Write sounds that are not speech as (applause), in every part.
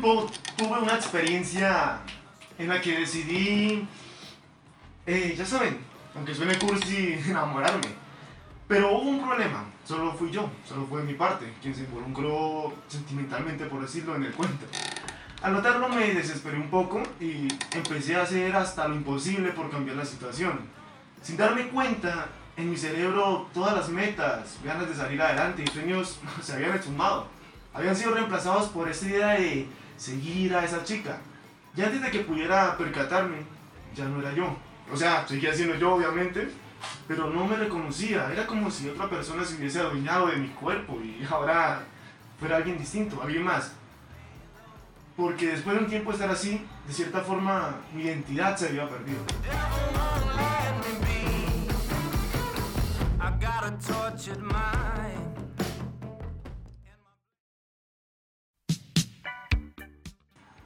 tiempo tuve una experiencia en la que decidí, eh, ya saben, aunque suene cursi, (laughs) enamorarme. Pero hubo un problema, solo fui yo, solo fue mi parte, quien se involucró sentimentalmente, por decirlo, en el cuento. Al notarlo me desesperé un poco y empecé a hacer hasta lo imposible por cambiar la situación. Sin darme cuenta, en mi cerebro todas las metas, ganas de salir adelante y sueños (laughs) se habían esfumado. Habían sido reemplazados por esta idea de seguir a esa chica. Y antes de que pudiera percatarme, ya no era yo. O sea, seguía siendo yo, obviamente, pero no me reconocía. Era como si otra persona se hubiese adueñado de mi cuerpo y ahora fuera alguien distinto, alguien más. Porque después de un tiempo de estar así, de cierta forma mi identidad se había perdido.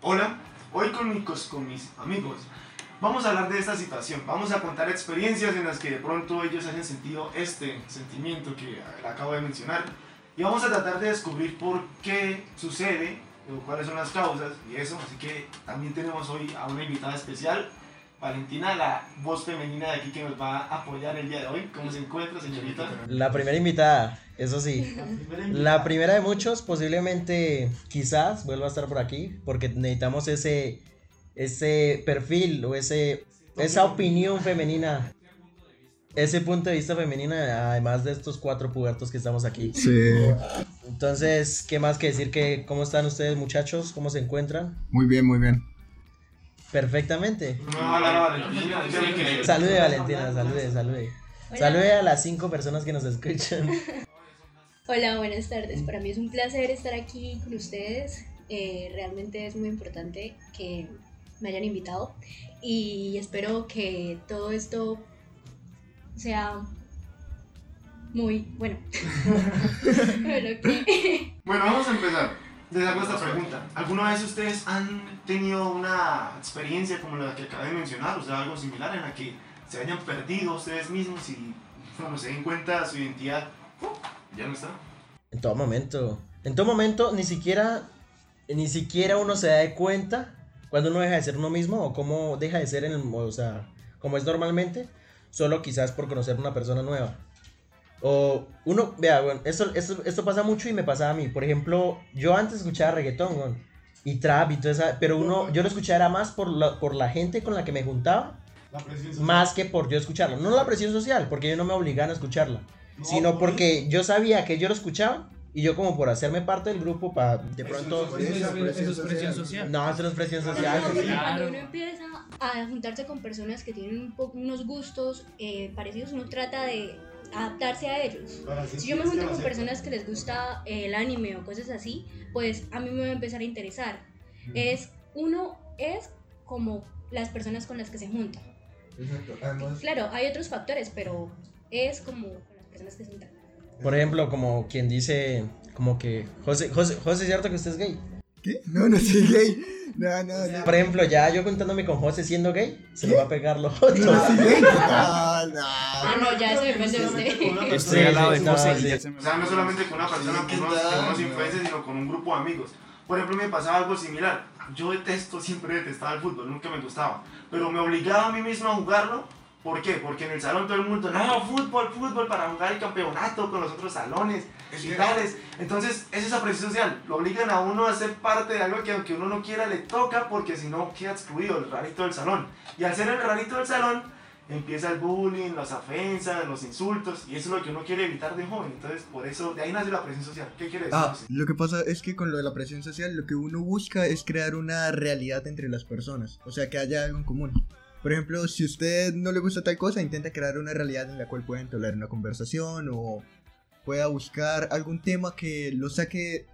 Hola, hoy con mis, amigos. Vamos a hablar de esta situación, vamos a contar experiencias en las que de pronto ellos hayan sentido este sentimiento que acabo de mencionar. Y vamos a tratar de descubrir por qué sucede o cuáles son las causas y eso, así que también tenemos hoy a una invitada especial, Valentina, la voz femenina de aquí que nos va a apoyar el día de hoy. ¿Cómo se encuentra, señorita? La primera invitada, eso sí. La primera de muchos, posiblemente, quizás vuelva a estar por aquí, porque necesitamos ese, ese perfil o ese, esa opinión femenina. Ese punto de vista femenino, además de estos cuatro pubertos que estamos aquí. Sí. Entonces, ¿qué más que decir que cómo están ustedes, muchachos? ¿Cómo se encuentran? Muy bien, muy bien. Perfectamente. No, Valentina. Salude, Valentina, salude, salude. Salude a las cinco personas que nos escuchan. Hola, buenas tardes. Para mí es un placer estar aquí con ustedes. Eh, realmente es muy importante que me hayan invitado y espero que todo esto sea muy bueno. bueno, vamos a empezar. Les hago esta pregunta. ¿Alguna vez ustedes han tenido una experiencia como la que acabé de mencionar, o sea, algo similar en la que se hayan perdido ustedes mismos y cuando se den cuenta su identidad ya no está? En todo momento. En todo momento ni siquiera ni siquiera uno se da cuenta cuando uno deja de ser uno mismo o cómo deja de ser en el, o sea, como es normalmente, solo quizás por conocer una persona nueva. O uno, vea, bueno, esto, esto, esto, pasa mucho y me pasa a mí. Por ejemplo, yo antes escuchaba reggaetón y trap y todo eso, pero uno, yo lo escuchaba era más por la, por la gente con la que me juntaba, más que por yo escucharlo. No la presión social, porque yo no me obligaban a escucharla, sino porque yo sabía que yo lo escuchaba y yo como por hacerme parte del grupo para de pronto... Eso, es presión social. No, eso no es presión social. Cuando uno empieza a juntarse con personas que tienen unos gustos eh, parecidos, uno trata de adaptarse a ellos. Si yo me junto con personas que les gusta el anime o cosas así, pues a mí me va a empezar a interesar. Es, uno es como las personas con las que se junta. Claro, hay otros factores, pero es como con las personas que se juntan. Por ejemplo, como quien dice, como que, José, José, José, ¿es cierto que usted es gay? ¿Qué? No, no soy gay. No, no, no. Por ejemplo, ya yo contándome con José siendo gay, se lo va a pegar lo otro. No, gay. No, (laughs) no. Ah, no, ya eso depende de usted. Estoy al lado de José. O sea, no solamente con una persona, con unos influencers, sino con un grupo de amigos. Por ejemplo, me pasaba algo similar. Yo detesto, (laughs) siempre detestaba el fútbol, nunca me gustaba. Pero me obligaba a mí mismo a jugarlo ¿Por qué? Porque en el salón todo el mundo, no, fútbol, fútbol para jugar el campeonato con los otros salones y tales. Entonces, es esa presión social. Lo obligan a uno a ser parte de algo que aunque uno no quiera le toca porque si no queda excluido, el rarito del salón. Y al ser el rarito del salón, empieza el bullying, las ofensas, los insultos, y eso es lo que uno quiere evitar de joven. Entonces, por eso, de ahí nace la presión social. ¿Qué quiere decir? Ah, lo que pasa es que con lo de la presión social, lo que uno busca es crear una realidad entre las personas. O sea, que haya algo en común. Por ejemplo, si usted no le gusta tal cosa, intenta crear una realidad en la cual pueda entablar una conversación o pueda buscar algún tema que lo saque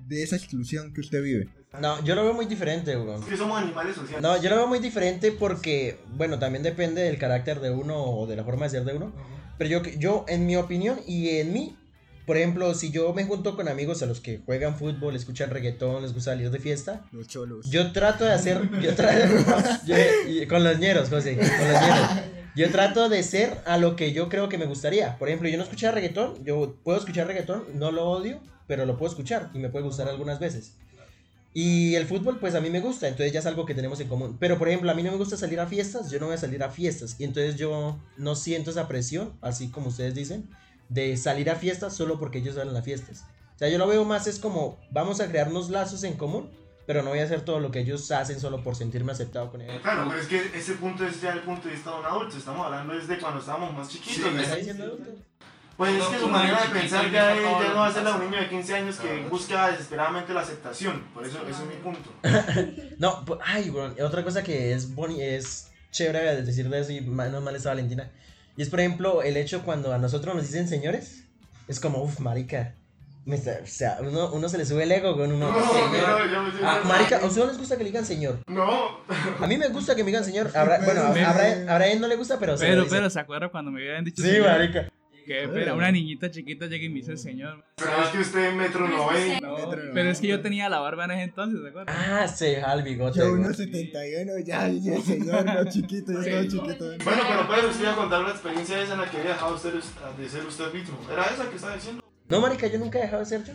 de esa exclusión que usted vive. No, yo lo veo muy diferente, weón. que somos animales sociales. No, yo lo veo muy diferente porque, bueno, también depende del carácter de uno o de la forma de ser de uno. Pero yo, yo, en mi opinión y en mí, por ejemplo, si yo me junto con amigos a los que juegan fútbol, escuchan reggaetón, les gusta salir de fiesta. Los cholos. Yo trato de hacer. Yo (laughs) con los ñeros, José. Con los ñeros. Yo trato de ser a lo que yo creo que me gustaría. Por ejemplo, yo no escucho reggaetón. Yo puedo escuchar reggaetón, no lo odio, pero lo puedo escuchar y me puede gustar algunas veces. Y el fútbol, pues a mí me gusta, entonces ya es algo que tenemos en común. Pero por ejemplo, a mí no me gusta salir a fiestas, yo no voy a salir a fiestas. Y entonces yo no siento esa presión, así como ustedes dicen, de salir a fiestas solo porque ellos salen a fiestas. O sea, yo lo veo más es como, vamos a crear unos lazos en común, pero no voy a hacer todo lo que ellos hacen solo por sentirme aceptado con ellos. Claro, pero es que ese punto es ya el punto de vista de un adulto. Estamos hablando desde cuando estábamos más chiquitos. ¿Me ¿no? está diciendo adulto? Pues es No, que tú su manera de pensar ya, es- ya no va a ser la de eso. un niño de 15 años que Claro. busca desesperadamente la aceptación. Por eso, ese es mi punto. (laughs) No, pu- ay, bueno, otra cosa que es boni es chévere de decir de eso y menos mal está Valentina. Y es, por ejemplo, el hecho cuando a nosotros nos dicen señores, es como, uff, marica. Me está- o sea, uno, uno se le sube el ego con uno. No, señor. no, yo me siento- Ah, Marica, ¿a ustedes les gusta que le digan señor? No. A mí me gusta que me digan señor. Habrá- bueno, a, Brian no le gusta, pero se Pero, dice. pero, ¿se acuerdan cuando me habían dicho Sí, señor? marica. Que espera, una niñita chiquita llega y me dice señor. Pero es que usted metro No, 90. No, pero es que yo tenía la barba en ese entonces, ¿se acuerdan? Ah, se deja el bigote. Güey. 1.71, ya, ya, señor, no chiquito, ya estaba chiquito. Bueno, pero Pedro, usted iba a contar la experiencia esa en la que había dejado usted de ser usted mismo. ¿Era esa que estaba diciendo? No, marica, yo nunca he dejado de ser yo.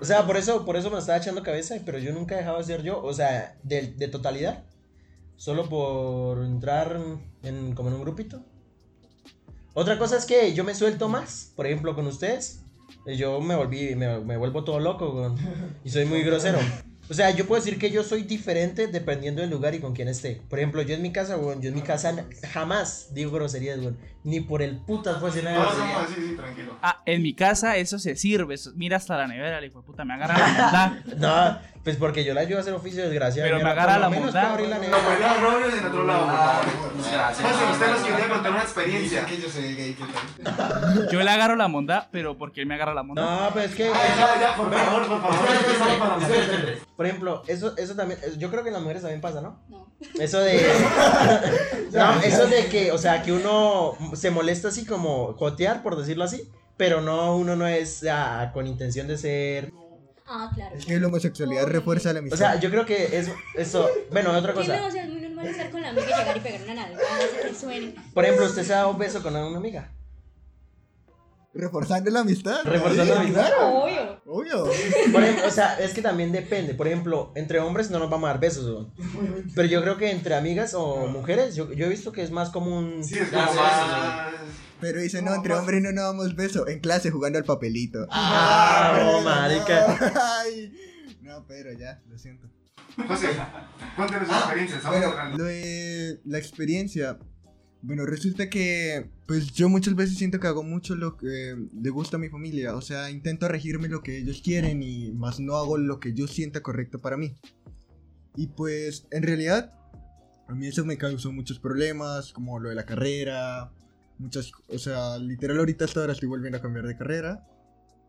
O sea, por eso, por eso me estaba echando cabeza, pero yo nunca he dejado de ser yo, o sea, de, de totalidad. Solo por entrar en, como en un grupito. Otra cosa es que yo me suelto más, por ejemplo, con ustedes. Yo me volví, me, me vuelvo todo loco y soy muy (laughs) grosero. O sea, yo puedo decir que yo soy diferente dependiendo del lugar y con quién esté. Por ejemplo, yo en mi casa, weón, yo en mi casa jamás digo groserías, weón. Ni por el putas decir una No, grosería. no, sí, sí, tranquilo. Ah, en mi casa eso se sirve. eso- mira hasta la nevera, le hijo de puta, me agarra la maldad. (laughs) No, pues porque yo la ayudo a hacer oficio desgraciado. Pero me agarra la la güey. No, pues ya, Robles en otro lado, por Ah, usted nos quería contar una experiencia. Que yo soy gay, ¿qué tal? (laughs) Yo le agarro la mondad, pero porque él me agarra la mondad. No, pues es que. Ya, ya, por favor, por favor. la Por ejemplo, eso, eso también. Yo creo que en las mujeres también pasa, ¿no? No. (laughs) Eso de. (laughs) no, eso de que, o sea, que uno se molesta así como jotear, por decirlo así. Pero no, uno no es ah, con intención de ser. Ah, claro. Es que la homosexualidad refuerza la O amistad. sea, yo creo que es eso. Bueno, otra Que no, cosa. o sea, es muy normal estar con la amiga y llegar y pegar una que suene. Por ejemplo, usted se da un beso con una amiga. Reforzando la amistad. Reforzando Sí, la amistad. claro, Obvio. Obvio. Por ejemplo, o sea, es que también depende. Por ejemplo, entre hombres no nos vamos a dar besos. Pero yo creo que entre amigas o mujeres, yo, yo he visto que es más común. Sí, es sí, más... Pero dice, no, No, entre hombres no nos damos beso. En clase jugando al papelito. Ah, no, pero marica. No, Ay. No, pero ya, lo siento. José, cuéntenos su Ah, experiencia, estamos bueno. Lo de la experiencia. Bueno, resulta que, pues yo muchas veces siento que hago mucho lo que le gusta a mi familia. O sea, intento regirme lo que ellos quieren y más no hago lo que yo sienta correcto para mí. Y pues, en realidad, a mí eso me causó muchos problemas, como lo de la carrera. Muchas, o sea, literal ahorita hasta ahora estoy volviendo a cambiar de carrera.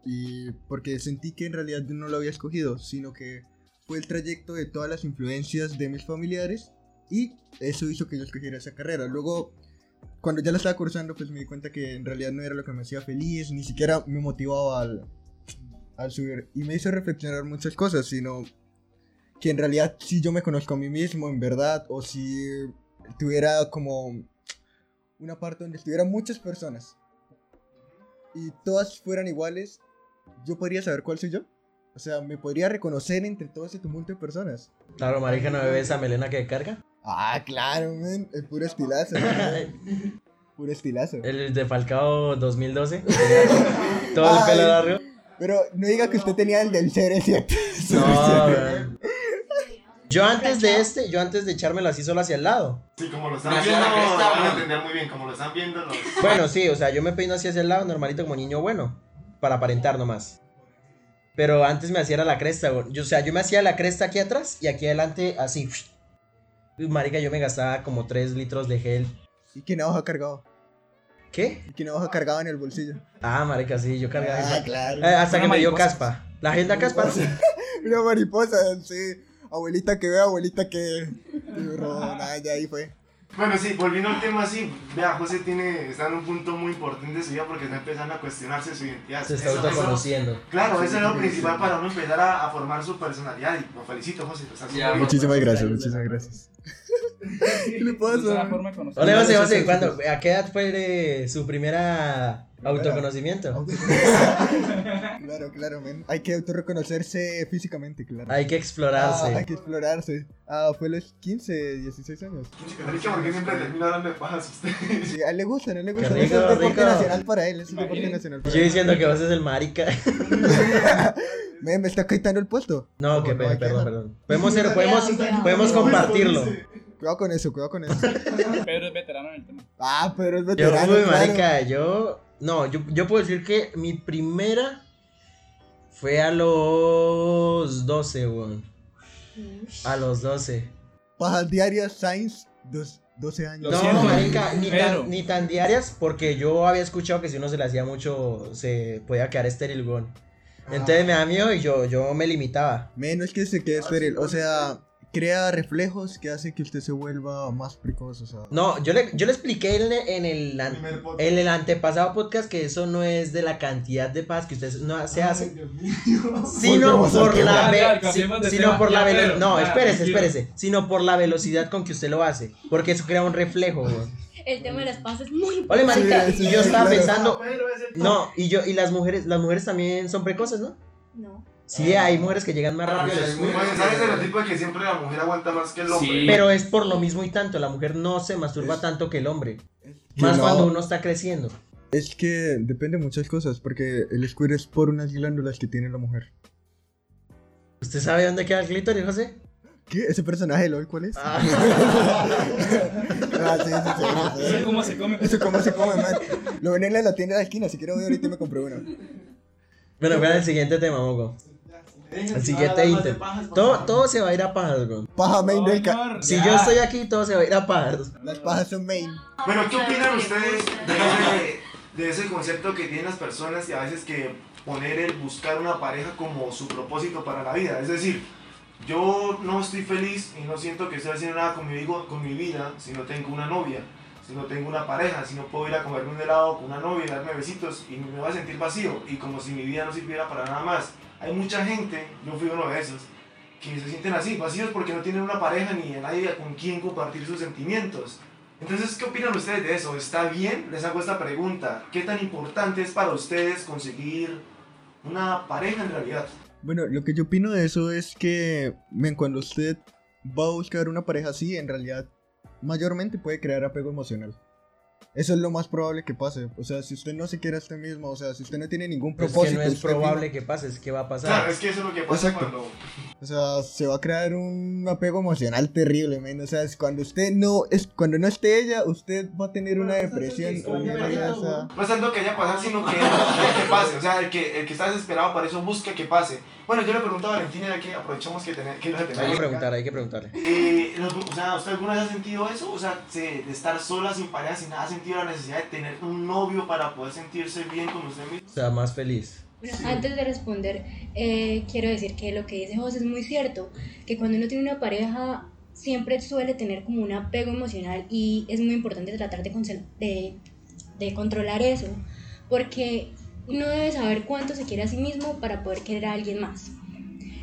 Y porque sentí que en realidad no lo había escogido, sino que fue el trayecto de todas las influencias de mis familiares y eso hizo que yo escogiera esa carrera. Luego, cuando ya la estaba cursando, pues me di cuenta que en realidad no era lo que me hacía feliz, ni siquiera me motivaba al, al subir. Y me hizo reflexionar muchas cosas, sino que en realidad si yo me conozco a mí mismo, en verdad, o si tuviera como una parte donde estuvieran muchas personas y todas fueran iguales, yo podría saber cuál soy yo. O sea, me podría reconocer entre todo ese tumulto de personas. Claro, marica, ¿no bebe esa melena que carga? Ah, claro, man. El puro estilazo. (laughs) puro estilazo. El de Falcao 2012. (laughs) Todo el pelo largo. Pero no diga que usted tenía el del CR7. (laughs) No. Yo antes de este, yo antes de echármelo así solo hacia el lado. Sí, como lo están viendo, la cresta, lo van a entender muy bien. Como lo están viendo, los... Bueno, sí, o sea, yo me peino así hacia el lado, normalito como niño bueno, para aparentar nomás. Pero antes me hacía la cresta, güey. Yo, o sea, yo me hacía la cresta aquí atrás y aquí adelante así. Uy, Marica, yo me gastaba como 3 litros de gel. ¿Y qué navaja cargado? ¿Qué? ¿Y qué navaja cargado en el bolsillo? Ah, marica, sí, yo cargaba. Ah, claro. Eh, hasta Una que me dio caspa. La agenda caspa. (laughs) Una mariposa, sí. Abuelita que ve, abuelita que. Nada, ya ahí fue. Bueno, sí, volviendo al tema, sí. Vea, José tiene, está en un punto muy importante de su vida porque está empezando a cuestionarse su identidad. Se está autoconociendo. Claro, Sí, eso es lo principal sí. para uno empezar a, a formar su personalidad. Y lo felicito, José. haciendo Ya, muy bien. Muchísimas gracias, muchísimas gracias. ¿Qué (laughs) le pasa? Ole, José, ¿cuándo- ¿a qué edad fue eh, su primera autoconocimiento? (laughs) Claro, claro, men. Hay que autorreconocerse físicamente, claro. Hay que Ah, explorarse. hay que explorarse. Ah, fue a los 15, 16 años. Marica, ¿por qué siempre termina hablando de pajas usted? Sí, a él le gusta, no le gusta. rico, es deporte rico. nacional para él, es un deporte nacional para Yo él. diciendo que vos es el marica. (laughs) Men, me está quitando el puesto. No, que no, perdón, perdón. Podemos ser, podemos, podemos compartirlo. Cuidado con eso, cuidado con eso. (laughs) Pedro es veterano en el tema. Ah, pero es Yo, veterano. uy, claro. marica, yo. No, yo, yo puedo decir que mi primera fue a los 12, weón. A los 12. Pajas diarias, dos, 12 años. No, siento, marica, ni Pedro. tan, ni tan diarias, porque yo había escuchado que si uno se le hacía mucho, se podía quedar estéril, weón. Entonces me da miedo y yo, yo me limitaba. Menos que se quede estéril. O sea, crea reflejos que hace que usted se vuelva más precoz. O sea, No, yo le, yo le expliqué en, el- en el, an- en el antepasado podcast que eso no es de la cantidad de paz que usted no se hace, (laughs) sino por la ve- si- sino por la Ya, velo- Pedro, no, ya, espérese, tranquilo. espérese, sino por la velocidad con que usted lo hace, porque eso crea un reflejo. El tema de las pasas es muy Ole, marica, Sí, sí, y yo sí, estaba claro. pensando, no, y yo y las mujeres, las mujeres también son precoces, ¿no? Sí, hay mujeres que llegan más rápido. Pues, ¿Sabes el tipo de que siempre la mujer aguanta más que el hombre? Sí. Pero es por lo mismo y tanto, la mujer no se masturba tanto que el hombre. que Más no, cuando uno está creciendo. Es que depende de muchas cosas. Porque el squirt es por unas glándulas que tiene la mujer. ¿Usted sabe dónde queda el clítoris, José? ¿Qué? ¿Ese personaje de LOL cuál es? Ah. Ah, sí, sí, sí, sí, sí. Eso cómo se come. Eso cómo se come, man. Lo ven en la tienda de la esquina. Si quiero voy ahorita y me compré uno. Bueno, ¿cuál es el siguiente tema, Moco? El siguiente ítem. Todo, todo se va a ir a pajas. Paja main del ca- Si yo estoy aquí, todo se va a ir a pajas. Las pajas son main. Bueno, ¿qué opinan ustedes de ese, de ese concepto que tienen las personas y a veces que poner el buscar una pareja como su propósito para la vida? Es decir, yo no estoy feliz y no siento que estoy haciendo nada con mi, con mi vida si no tengo una novia, si no tengo una pareja, si no puedo ir a comerme un helado con una novia y darme besitos y me voy a sentir vacío y como si mi vida no sirviera para nada más. Hay mucha gente, yo fui uno de esos, que se sienten así, vacíos porque no tienen una pareja ni a nadie con quien compartir sus sentimientos. Entonces, ¿qué opinan ustedes de eso? ¿Está bien? Les hago esta pregunta. ¿Qué tan importante es para ustedes conseguir una pareja en realidad? Bueno, lo que yo opino de eso es que, cuando usted va a buscar una pareja así, en realidad, mayormente puede crear apego emocional. Eso es lo más probable que pase. O sea, si usted no se quiere a usted mismo, o sea, si usted no tiene ningún Pero es propósito. que no es probable que pase, es que va a Claro, pasar. es que eso es lo que pasa Exacto. cuando... O sea, se va a crear un apego emocional terrible, men. O sea, es cuando usted no es cuando no esté ella, usted va a tener una depresión. horrible, o sea. No es tanto que haya pasar, sino que, que pase. O sea, el que, el que está desesperado para eso busca que pase. Bueno, yo le pregunto a Valentina, ya que aprovechamos que, tener, que la Hay que tenemos preguntar, hay que preguntarle. Eh, o sea, ¿usted alguna vez ha sentido eso? O sea, se- de estar sola, sin pareja, sin nada, sentido la necesidad de tener un novio para poder sentirse bien con usted mismo. O sea, más feliz. Bueno, antes de responder, eh, quiero decir que lo que dice José es muy cierto, que cuando uno tiene una pareja siempre suele tener como un apego emocional y es muy importante tratar de, de controlar eso, porque uno debe saber cuánto se quiere a sí mismo para poder querer a alguien más.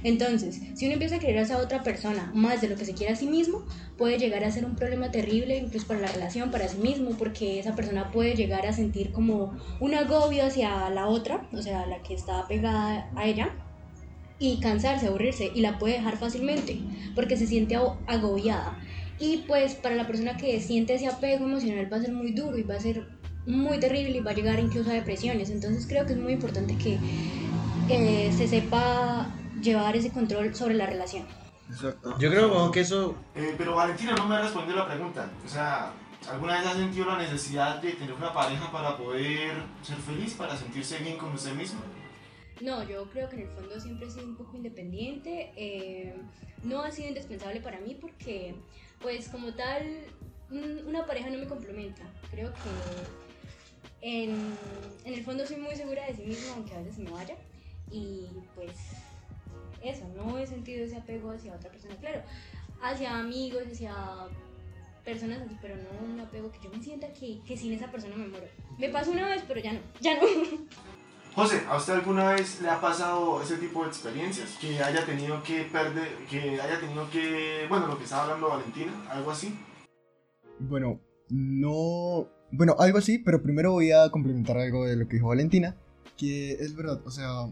Entonces, si uno empieza a querer a esa otra persona más de lo que se quiere a sí mismo, puede llegar a ser un problema terrible incluso para la relación, para sí mismo, porque esa persona puede llegar a sentir como un agobio hacia la otra, o sea, la que está pegada a ella, y cansarse, aburrirse, y la puede dejar fácilmente, porque se siente ag- agobiada. Y pues para la persona que siente ese apego emocional va a ser muy duro y va a ser muy terrible y va a llegar incluso a depresiones. Entonces creo que es muy importante que eh, se sepa llevar ese control sobre la relación. Exacto. Yo creo que eso. Eh, pero Valentina no me ha respondido la pregunta. O sea, ¿alguna vez has sentido la necesidad de tener una pareja para poder ser feliz, para sentirse bien con usted mismo? No, yo creo que en el fondo siempre he sido un poco independiente. eh, no ha sido indispensable para mí porque, pues como tal, un- una pareja no me complementa. Creo que en, en el fondo soy muy segura de sí misma, aunque a veces me vaya. Y pues eso, no he sentido ese apego hacia otra persona. Claro, hacia amigos, hacia personas así, pero no un apego que yo me sienta que, que sin esa persona me muero. Me pasó una vez, pero ya no, ya no. (laughs) José, ¿a usted alguna vez le ha pasado ese tipo de experiencias? Que haya tenido que perder, que haya tenido que, bueno, lo que estaba hablando Valentina, algo así. Bueno, no... Bueno, algo así, pero primero voy a complementar algo de lo que dijo Valentina, que es verdad, o sea,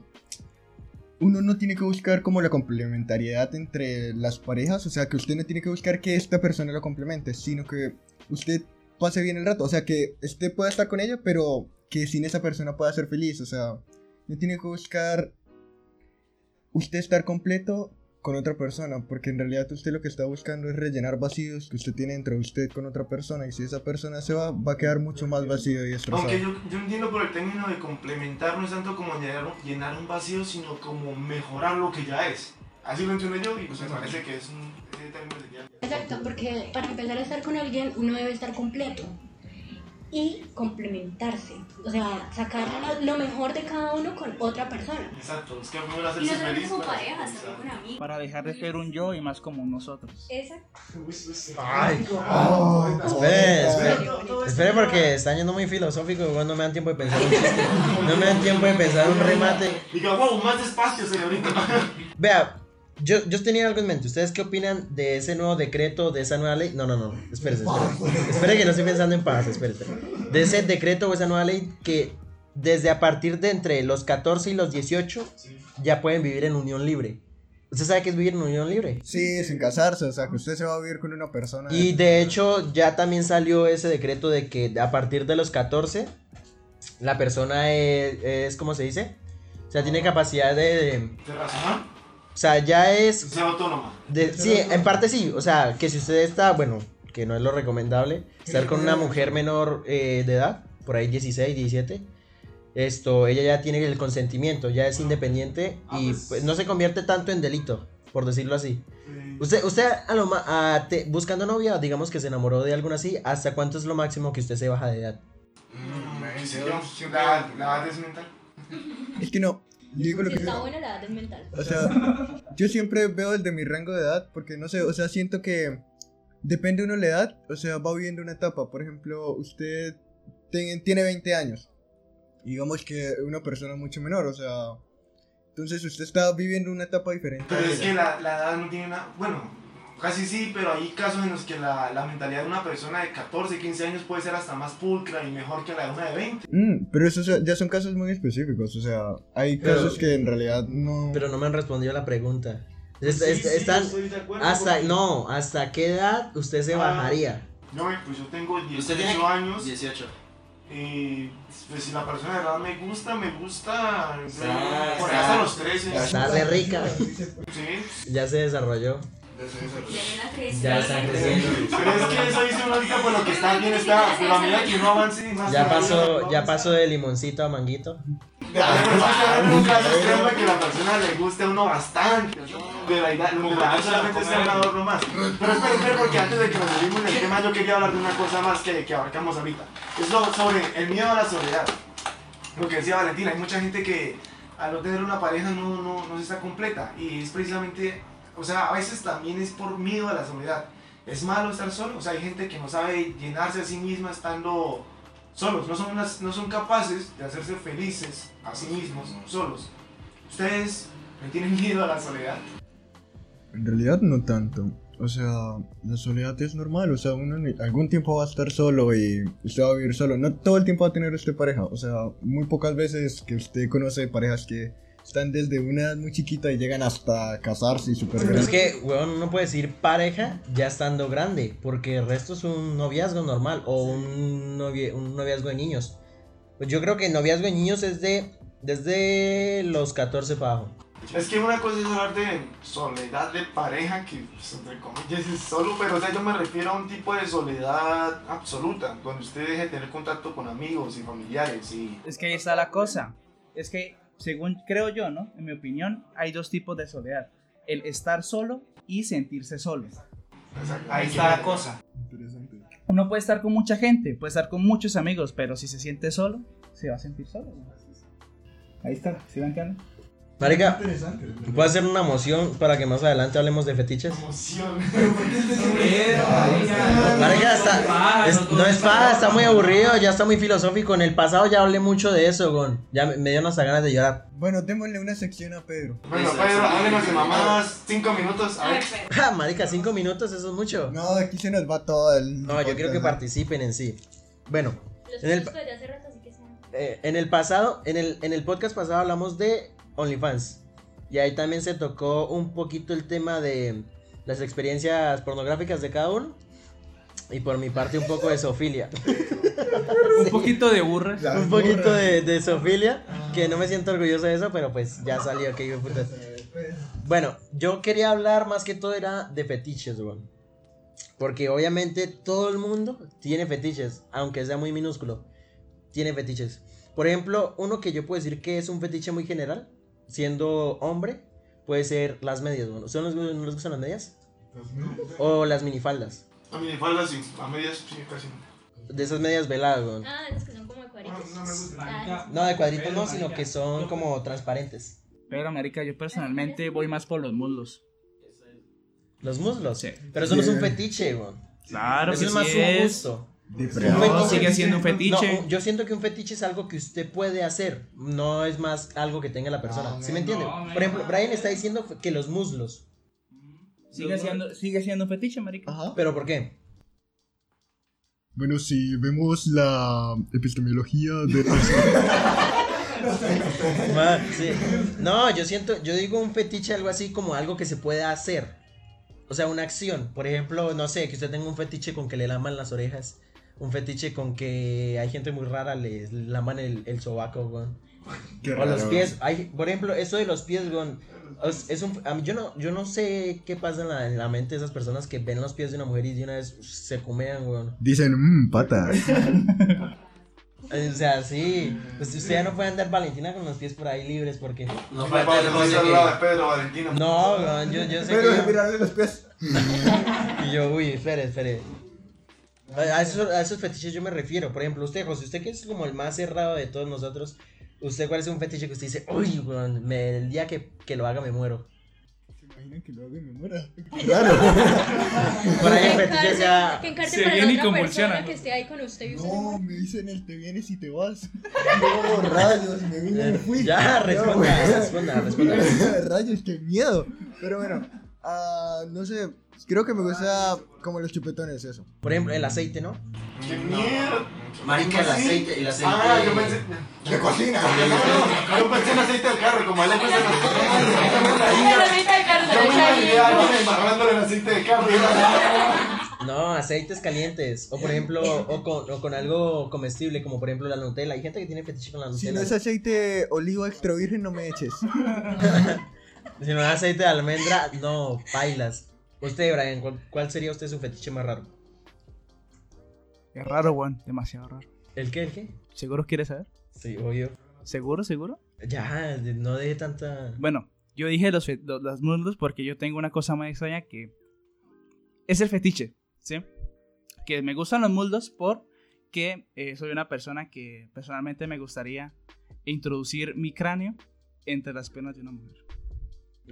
uno no tiene que buscar como la complementariedad entre las parejas, o sea, que usted no tiene que buscar que esta persona lo complemente, sino que usted pase bien el rato, o sea, que usted pueda estar con ella, pero que sin esa persona pueda ser feliz, o sea, no tiene que buscar usted estar completo con otra persona, porque en realidad usted lo que está buscando es rellenar vacíos que usted tiene entre usted con otra persona, y si esa persona se va, va a quedar mucho más vacío y estresado. Aunque yo, yo entiendo por el término de complementar no es tanto como llenar, llenar un vacío, sino como mejorar lo que ya es. Así lo entiendo yo y pues me parece que es un ese término sería- Exacto, porque para empezar a estar con alguien uno debe estar completo y complementarse. O sea, sacar lo, lo mejor de cada uno con otra persona. Exacto, es que primero Y hacerse solo feliz. como para- parejas, también con amigos. Para dejar de ser un yo y más como nosotros. Exacto. Ay, Oh, espere, espere. Espere porque está yendo muy filosófico, igual no me dan tiempo de pensar un chiste. No me dan tiempo de pensar un remate. Diga, wow, más despacio, señorita. Vea, yo, yo tenía algo en mente. ¿Ustedes qué opinan de ese nuevo decreto, de esa nueva ley? No, no, no. Espérese, espérese. Espere que no estoy pensando en paz, espere. De ese decreto o esa nueva ley que desde a partir de entre los 14 y los 18 ya pueden vivir en unión libre. ¿Usted sabe qué es vivir en unión libre? Sí, sin casarse, o sea, que usted se va a vivir con una persona. Y de hecho ya también salió ese decreto de que a partir de los 14 la persona es, es ¿cómo se dice? O sea, tiene capacidad de... de- ¿De razonar? O sea, ya es Ser autónoma. De- sí, en parte sí. O sea, que si usted está, bueno, que no es lo recomendable, estar con una mujer menor eh, de edad, por ahí 16, 17, esto, ella ya tiene el consentimiento, ya es independiente y pues, no se convierte tanto en delito, por decirlo así. Usted, usted a lo ma- a te- buscando novia, digamos que se enamoró de alguna así, ¿hasta cuánto es lo máximo que usted se baja de edad? Mm, la edad es mental. Es que no, lo que está buena la edad es mental. O sea, yo siempre veo el de mi rango de edad porque no sé, o sea, siento que depende uno de la edad, o sea, va viviendo una etapa. Por ejemplo, usted ten- tiene 20 años, y digamos que una persona mucho menor, o sea, entonces usted está viviendo una etapa diferente. a Pero es que la, la edad no tiene nada. Bueno, casi sí, pero hay casos en los que la, la mentalidad de una persona de 14, 15 años puede ser hasta más pulcra y mejor que la de una de 20. Mm, pero esos ya son casos muy específicos, o sea, hay Pero- casos que en realidad no... Pero no me han respondido a la pregunta. Es- Sí, es- están, hasta, porque- no, ¿hasta qué edad usted se Ah. bajaría? No, pues yo tengo Usted 18 tiene años 18. y pues si la persona de verdad me gusta, me gusta. Está- por hasta los 13. Está re rica. Sí. Ya se desarrolló. Ya hay una crisis. Ya está creciendo. Pero es que eso dice ahorita por lo que está bien está. Pero a medida que uno avance más. Ya pasó, ya pasó de limoncito a manguito. Caso extremo de que la persona le guste a uno bastante. De la la edad solamente sea un adorno más. Pero espera, espera, porque antes de que nos metimos en el tema, yo quería hablar de una cosa más que, que abarcamos ahorita. Es lo sobre el miedo a la soledad. Lo que decía Valentina, hay mucha gente que al no tener una pareja no, no, no se está completa. Y es precisamente, o sea, a veces también es por miedo a la soledad. Es malo estar solo, o sea, hay gente que no sabe llenarse a sí misma estando solos, no son, unas- no son capaces de hacerse felices a sí mismos solos. ¿Ustedes le tienen miedo a la soledad? En realidad no tanto. O sea, la soledad es normal. O sea, uno algún tiempo va a estar solo y usted va a vivir solo. No todo el tiempo va a tener usted pareja. O sea, muy pocas veces que usted conoce parejas que están desde una edad muy chiquita y llegan hasta casarse y super Pero es grandes. que, weón, uno puede decir pareja ya estando grande, porque el resto es un noviazgo normal o un, novie- un noviazgo de niños. Pues yo creo que noviazgo de niños es de desde los 14 para abajo. Es que una cosa es hablar de soledad de pareja, que pues, entre comillas es solo, pero o sea, yo me refiero a un tipo de soledad absoluta, donde usted deje de tener contacto con amigos y familiares y... Es que ahí está la cosa. Es que, según creo yo, ¿no? En mi opinión, hay dos tipos de soledad. El estar solo y sentirse solo. Ahí está la cosa. Interesante. Uno puede estar con mucha gente, puede estar con muchos amigos, pero si se siente solo, se va a sentir solo. Ahí está, ¿sí me entienden? Marica, voy a hacer una moción para que más adelante hablemos de fetiches. Emoción. (laughs) Marica, está, es- no es paja, está muy aburrido, ya está muy filosófico. En el pasado ya hablé mucho de eso, gon. Ya me, me dio unas ganas de llorar. Bueno, démosle una sección a Pedro. Bueno, Pedro, háblenos de mamadas. Cinco minutos. A A ver. ver, Pedro. Ja, marica, cinco minutos, eso es mucho. No, aquí se nos va todo el. No, yo quiero que participen en sí. Bueno, Los En el- eh, en el pasado, en el, en el podcast pasado hablamos de OnlyFans. Y ahí también se tocó un poquito el tema de las experiencias pornográficas de cada uno. Y por mi parte un poco de zoofilia. (laughs) Un poquito de burras. Las un poquito burras. de, de zoofilia. Que no me siento orgulloso de eso, pero pues ya salió, que putas. Bueno, yo quería hablar más que todo era de fetiches, weón. Porque obviamente todo el mundo tiene fetiches, aunque sea muy minúsculo. Tiene fetiches. Por ejemplo, uno que yo puedo decir que es un fetiche muy general, siendo hombre, puede ser las medias, weón. ¿Son los, ¿No les gustan las medias? O las minifaldas. A minifaldas sí. A medias sí, casi. De esas medias veladas, weón. Ah, esas que son como de cuadritos. No, no me gusta. Ah, No, de cuadritos no, sino que son como transparentes. Pero, marica, yo personalmente voy más por los muslos. Los muslos. Sí. Pero eso no es un fetiche, weón. Claro Eso que es sí más un gusto. No, Un sigue siendo un fetiche. yo siento que un fetiche es algo que usted puede hacer, no es más algo que tenga la persona. ¿Sí me entiende? Por ejemplo, Brian está diciendo que los muslos. Sigue siendo, sigue siendo un fetiche, marica. Ajá. ¿Pero por qué? Bueno, si vemos la epistemología de (laughs) sí. No, yo siento, yo digo un fetiche algo así como algo que se puede hacer. O sea, una acción. Por ejemplo, no sé, que usted tenga un fetiche con que le laman las orejas. Un fetiche con que hay gente muy rara, le laman el, el sobaco, weón. Qué O los raro. pies, hay, por ejemplo, eso de los pies, weón, es, es un, a mí, yo no, yo no sé qué pasa en la, en la mente de esas personas que ven los pies de una mujer y de una vez se comean, weón. Dicen, mmm, patas. (laughs) O sea, sí, pues usted ya no puede andar Valentina con los pies por ahí libres porque no Falta falta el el roce al lado de que... Pedro Valentino. No, yo, yo sé Pero que... yo- mirarle los pies. (laughs) Y yo, uy, espere, espere. A esos, a esos fetiches yo me refiero. Por ejemplo, usted, José, usted que es como el más cerrado de todos nosotros, ¿usted cuál es un fetiche que usted dice, uy, weón, me- el día que, que lo haga me muero? ¿Se imaginan que lo haga y me muera? (laughs) Claro. Por ahí el que fetiche ya... Que encarce Se para viene y convulsiona. persona que esté ahí con usted y usted No, me dicen el te vienes y te vas. (laughs) (laughs) No, rayos, me vine y me fui. Ya, responda, responda, responda. Rayos, qué miedo. Pero bueno, ah, no sé, creo que me gusta como los chupetones, eso. Por ejemplo, el aceite, ¿no? ¡Qué mierda! Marica, el aceite, el aceite. Ah, yo pensé. De cocina. Yo pensé en aceite del carro, como él se Yo me imaginé a alguien embarrándole el aceite de carro. No, aceites calientes. O por ejemplo, o con, o con algo comestible, como por ejemplo la Nutella. Hay gente que tiene fetiche con la Si Nutella. no es aceite oliva extra virgen, no me eches. Si no es aceite de almendra, no, bailas. Usted, Brian, ¿cuál, cuál sería usted su fetiche más raro? Es raro, weón. Demasiado raro. ¿El qué? ¿El qué? ¿Seguro quieres saber? Sí, obvio. ¿Seguro, seguro? Ya, no deje tanta. Bueno, yo dije los, los, los muslos porque yo tengo una cosa más extraña que es el fetiche, ¿sí? Que me gustan los muslos porque eh, soy una persona que personalmente me gustaría introducir mi cráneo entre las piernas de una mujer.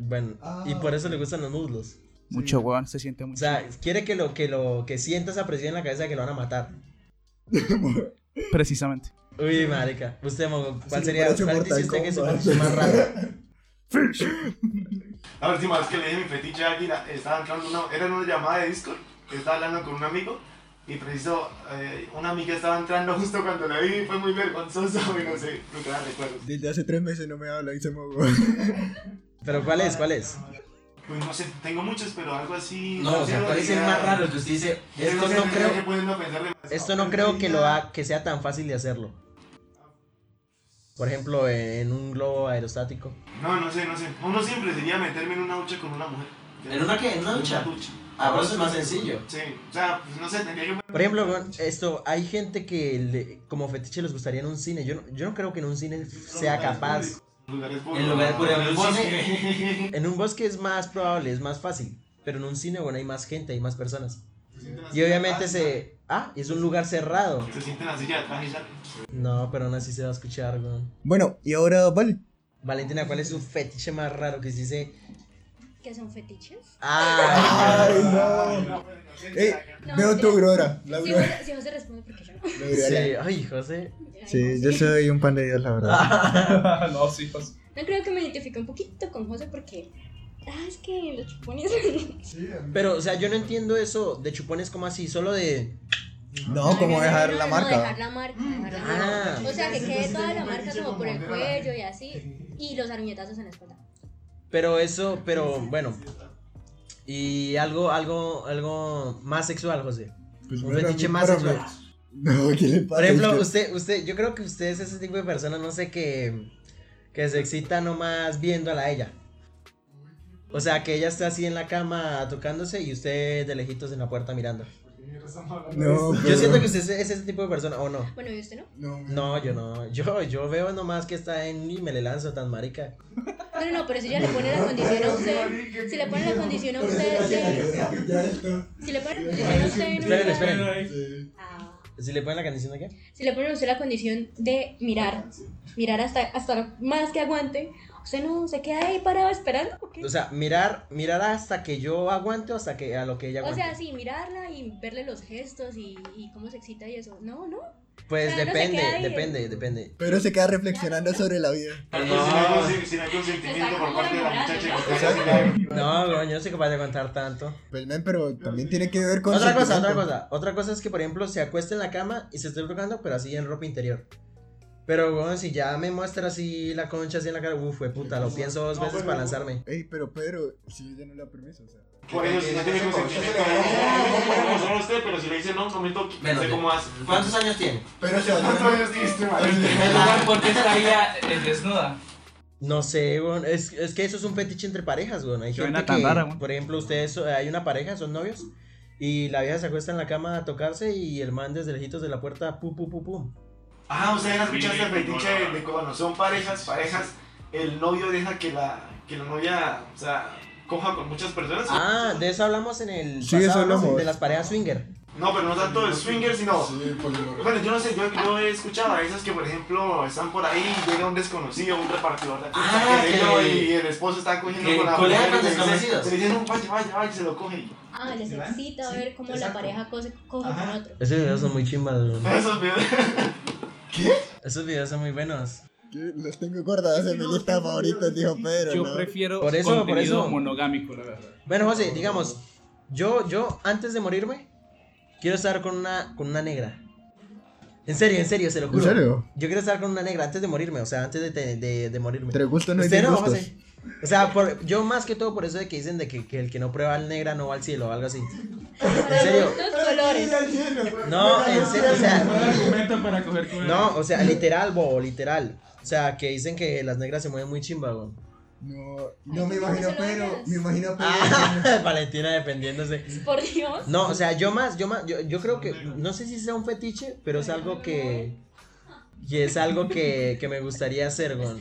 Bueno, y por eso le gustan los muslos. Mucho, weón, se siente O mucho. sea, quiere que lo que lo que sienta esa presión en la cabeza de que lo van a matar. (laughs) Precisamente. Uy, marica. Usted, Mongo, ¿cuál Sí, sería? ¿Cuál dice usted que su más raro? La última vez que le dije mi fetiche a alguien, estaba entrando una, era en una llamada de Discord, estaba hablando con un amigo, y preciso, eh, una amiga estaba entrando justo cuando la vi, y fue muy vergonzoso, (laughs) y no sé, nunca la recuerdo. Desde hace tres meses no me habla y se mogó. Pero ¿cuál es? ¿Cuál es? Pues no sé, tengo muchos, pero algo así... No, o sea, ¿cuál es el más raro que usted dice? Esto no creo, esto no creo que lo ha, que sea tan fácil de hacerlo. Por ejemplo, en un globo aerostático. No, no sé, no sé. Uno siempre sería meterme en una ducha con una mujer. ¿En una qué? ¿En una ducha? Ah, pero eso es más sencillo. Sí, o sea, pues no sé, tendría que... Por ejemplo, esto, hay gente que le- como fetiche les gustaría en un cine. Yo no, yo no creo que en un cine sea capaz. Lugares En lugares públicos, en un bosque. En un bosque es más probable, es más fácil. Pero en un cine, bueno, hay más gente, hay más personas. Y obviamente se... Ah, y es un lugar cerrado. Se sienten así ya atrás y ya. No, pero aún así se va a escuchar, weón. Bueno, y ahora, vale. Valentina, ¿cuál es su fetiche más raro que se dice? ¿Qué son fetiches? Ah, Ay, no. Ey, No, veo tu aurora. La Si aurora. José, si José responde, porque yo no. Sí. Ay, José. Sí, yo soy un pan de Dios, la (laughs) verdad. (laughs) no, sí, pues. No creo que me identifique un poquito con José porque. Ah, es que los chupones. (laughs) Pero, o sea, yo no entiendo eso de chupones como así, solo de. No, como dejar no, la no, marca. dejar la marca. dejar la Ah. marca. O sea, que quede toda la marca como por el cuello y así. Y los aruñetazos en la espalda. Pero eso, pero bueno. Y algo, algo, algo más sexual, José. Pues Un fetiche más sexual. mí- No, ¿qué le pasa? Por ejemplo, usted, usted, yo creo que usted es ese tipo de persona, no sé, que, que se excita nomás viéndola a ella. O sea, que ella está así en la cama tocándose y usted de lejitos en la puerta mirando. No, Yo siento que usted es es ese tipo de persona, ¿o no? Bueno, ¿y usted no? No, No, yo no. Yo, yo veo nomás que está en y me le lanzo tan marica. No, no, no, pero si ya le pone la condición a (laughs) usted. Si le pone la condición a usted. de- Si le pone la condición a usted. Esperen, esperen. Si le ponen la canción de qué? Si le pone a usted la condición de mirar. Mirar hasta, hasta más que aguante. Usted no se queda ahí parado esperando. ¿o qué? O sea, mirar, mirar hasta que yo aguante o hasta que a lo que ella O aguante. sea, sí, mirarla y verle los gestos y, y cómo se excita y eso. No, no. pues o sea, no se depende, queda ahí. depende, depende. Pero se queda reflexionando sobre la vida. Si no hay consi- si no hay consentimiento por parte de la muchacha que No, bro, yo no soy capaz de aguantar tanto. Pues, men, pero también tiene que ver con. Otra cosa, otra sentimiento. cosa. Otra cosa es que, por ejemplo, se acuesta en la cama y se esté tocando, pero así en ropa interior. Pero, bueno, si ya me muestra así la concha así en la cara, uff, fue puta, lo pienso dos veces para lanzarme. Ey, pero Pedro, si ella no le da permiso, o sea. Por eso, si no tiene consentimiento, no como solo usted, pero si le dice no, comento, no sé cómo hace. ¿Cuántos años tiene? Pero se va ¿Cuántos años tiene este man? ¿Por qué estaría eh, desnuda? No sé, weón. Es, es que eso es un fetiche entre parejas, weón. Hay Qué gente que, rara, weón. por ejemplo, ustedes, eh, hay una pareja, son novios, y la vieja se acuesta en la cama a tocarse y el man desde lejitos de la puerta, pu, pu, pu, pum. Ah, ustedes han escuchado este fetiche de, de cuando son parejas, parejas, el novio deja que la, que la novia, o sea, coja con muchas personas. Ah, de eso hablamos en el Sí, eso pasado, ¿no? hablamos. de las parejas swinger. No, pero no tanto de swinger, sino... pues, Bueno, yo no sé, yo, yo he escuchado a esas que, por ejemplo, están por ahí y llega un desconocido, un repartidor de Ah, que y el esposo está cogiendo con la mujer y le dice- desconocidos. Le dicen, no, vaya, vaya, vaya, se lo coge. y- Ah, les excita ver cómo la pareja coge, coge con otro. Esos videos son muy chimbas. Esos videos. (laughs) Esos videos son muy buenos. ¿Qué? Los tengo guardados en mi lista favorita, dijo Pedro. Yo ¿no? prefiero Por eso, por eso. monogámico, la verdad. Bueno, José, digamos, yo, yo, antes de morirme, quiero estar con una, con una negra. En serio, en serio, se lo ¿En juro. serio? Yo quiero estar con una negra antes de morirme, o sea, antes de, de, de- de morirme. Entre gustos no hay Usted no. José. O sea, por, yo más que todo por eso de que dicen de que, que el que no prueba al negra no va al cielo o algo así. Para serio? No, en serio, o sea, no, o sea, literal, bobo, literal. O sea, que dicen que las negras se mueven muy chimba, weón. No, no me ¿cómo imagino hagas? Me imagino a Pedro. Ah, (laughs) Valentina defendiéndose. Por Dios. No, o sea, yo más, yo más, yo, yo creo que, no sé si sea un fetiche, pero es algo que, que es algo que, que me gustaría hacer, weón.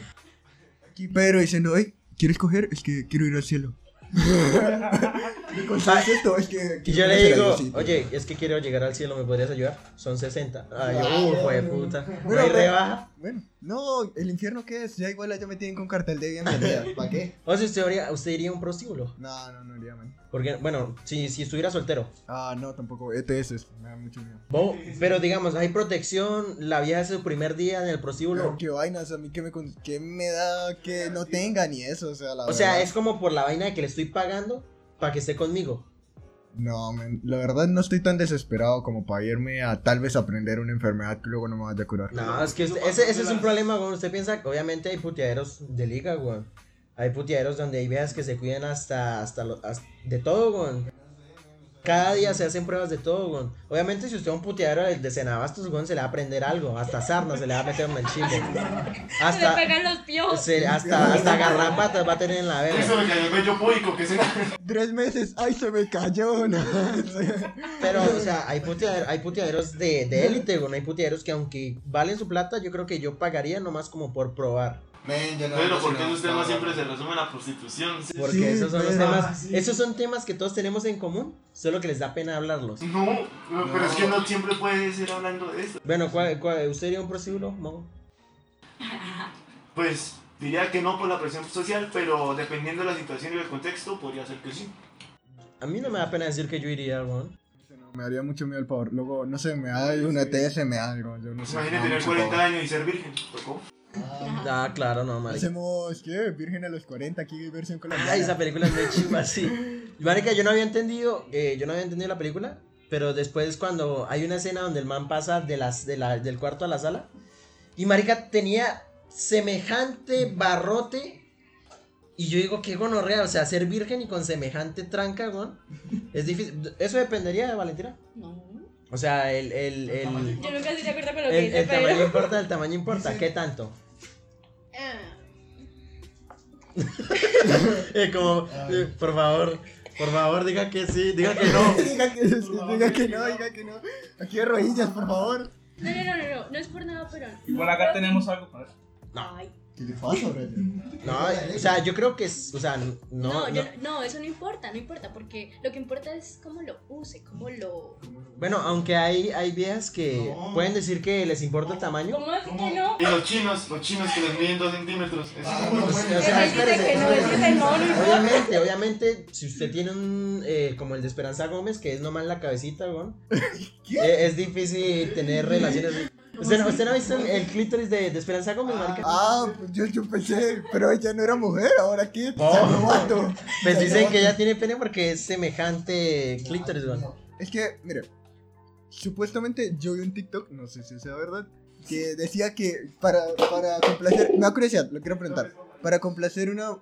Aquí Pedro diciendo, hey, ¿quieres coger? Es que quiero ir al cielo. (laughs) ¿Me consigues esto? Es que. Y yo le digo, oye, es que quiero llegar al cielo, ¿me podrías ayudar? Son 60. Ay, yo, uh, fue puta. ¿No Bueno, hay pero- rebaja? Bueno, no, ¿el infierno qué es? Ya igual ya me tienen con cartel de bienvenida. (laughs) ¿Para qué? O sea, usted, haría- usted iría a un prostíbulo. No, no, no iría, man. Porque, bueno, si, si estuviera soltero. Ah, no, tampoco. ETS, me da mucho miedo. Bo- pero digamos, hay protección, la vieja es su primer día en el Pero prostíbulo. qué vainas, a mí que me, qué me da que no tenga ni eso, o sea, la O sea, verdad. es como por la vaina de que le estoy pagando para que esté conmigo. No, man, la verdad no estoy tan desesperado como para irme a tal vez aprender una enfermedad que luego no me vaya a curar. No, es que usted- ese, ese es un problema, güey. Usted piensa que obviamente hay puteaderos de liga, güey. Hay puteaderos donde hay viejas que se cuidan hasta, hasta, lo- hasta- de todo, güey. Cada día se hacen pruebas de todo, güey. Obviamente, si usted es un puteadero de, Cenabastos, güey, se le va a aprender algo. Hasta sarna se le va a meter en el chile. (laughs) Se le Hasta, pegan los piojos. se- hasta, hasta garrapatas va a tener en la Eso verga. me cayó el bello público, que se... Tres meses, ay, se me cayó, no. Pero, o sea, hay, puteaderos, hay puteaderos de de élite, güey. Hay puteaderos que aunque valen su plata, yo creo que yo pagaría nomás como por probar. Men, yo no Pero, ando ¿por qué sino- esos temas siempre se resumen a la prostitución? Porque Sí, esos son los temas, esos son temas que todos tenemos en común, solo que les da pena hablarlos. No, pero es que no siempre puedes ir hablando de eso. Bueno, ¿cuál, cuál, usted iría a un prostíbulo, Mo? Pues, Diría que no por la presión social, pero dependiendo de la situación y el contexto, podría ser que sí. A mí no me da pena decir que yo iría, weón. Me haría mucho miedo el pavor. Luego, no sé, me da una ETS, me da algo. Yo no sé. Imagínate tener mucho 40 pavor. años y ser virgen. ¿Tocó? Ah, claro, no, marica. Hacemos, ¿qué? Virgen a los 40, aquí versión colombiana. Ay, esa película es muy chimba, sí. Marica, yo no había entendido, eh, yo no había entendido la película, pero después cuando hay una escena donde el man pasa de las, de la- del cuarto a la sala, y Marica tenía semejante barrote, y yo digo, qué gonorrea, o sea, ser virgen y con semejante tranca, weón, es difícil. ¿Eso dependería de Valentina? No. O sea, el, el, el, Yo nunca estoy de acuerdo con lo que el, dice, el tamaño (laughs) importa, el tamaño importa, ¿qué tanto? Ah, (laughs) como, eh, por favor, por favor, diga que sí, diga que no. (laughs) diga, que, diga que no, diga que no. Aquí de rodillas, por favor. No, no, no, no, no, no es por nada, pero. Igual no acá tenemos algo para eso. Ay. ¿Qué le pasa, Brian? No, o sea, yo creo que es, o sea, no, No, no, yo- no, eso no importa, no importa, porque lo que importa es cómo lo use, cómo lo. Bueno, aunque hay, hay viejas que No. pueden decir que les importa el tamaño. ¿Cómo así que no? Y los chinos, los chinos que les miden 2 centímetros. Es bueno. o sea, Él dice espérese, que no, él espérese. dice no, no importa. Obviamente, obviamente, si usted tiene un, eh, como el de Esperanza Gómez, que es nomás la cabecita, weón, (laughs) eh, es difícil tener relaciones. ¿Usted no, usted no ha visto el, el clítoris de, de Esperanza Gómez, marica? Ah, pues yo, yo pensé, pero ella no era mujer, ahora qué. Oh. (laughs) Pues dicen que ella tiene pene porque es semejante clítoris, weón. Es que, mire, supuestamente yo vi un TikTok, no sé si sea verdad, que decía que para, para complacer, me da curiosidad, lo quiero preguntar, para complacer una...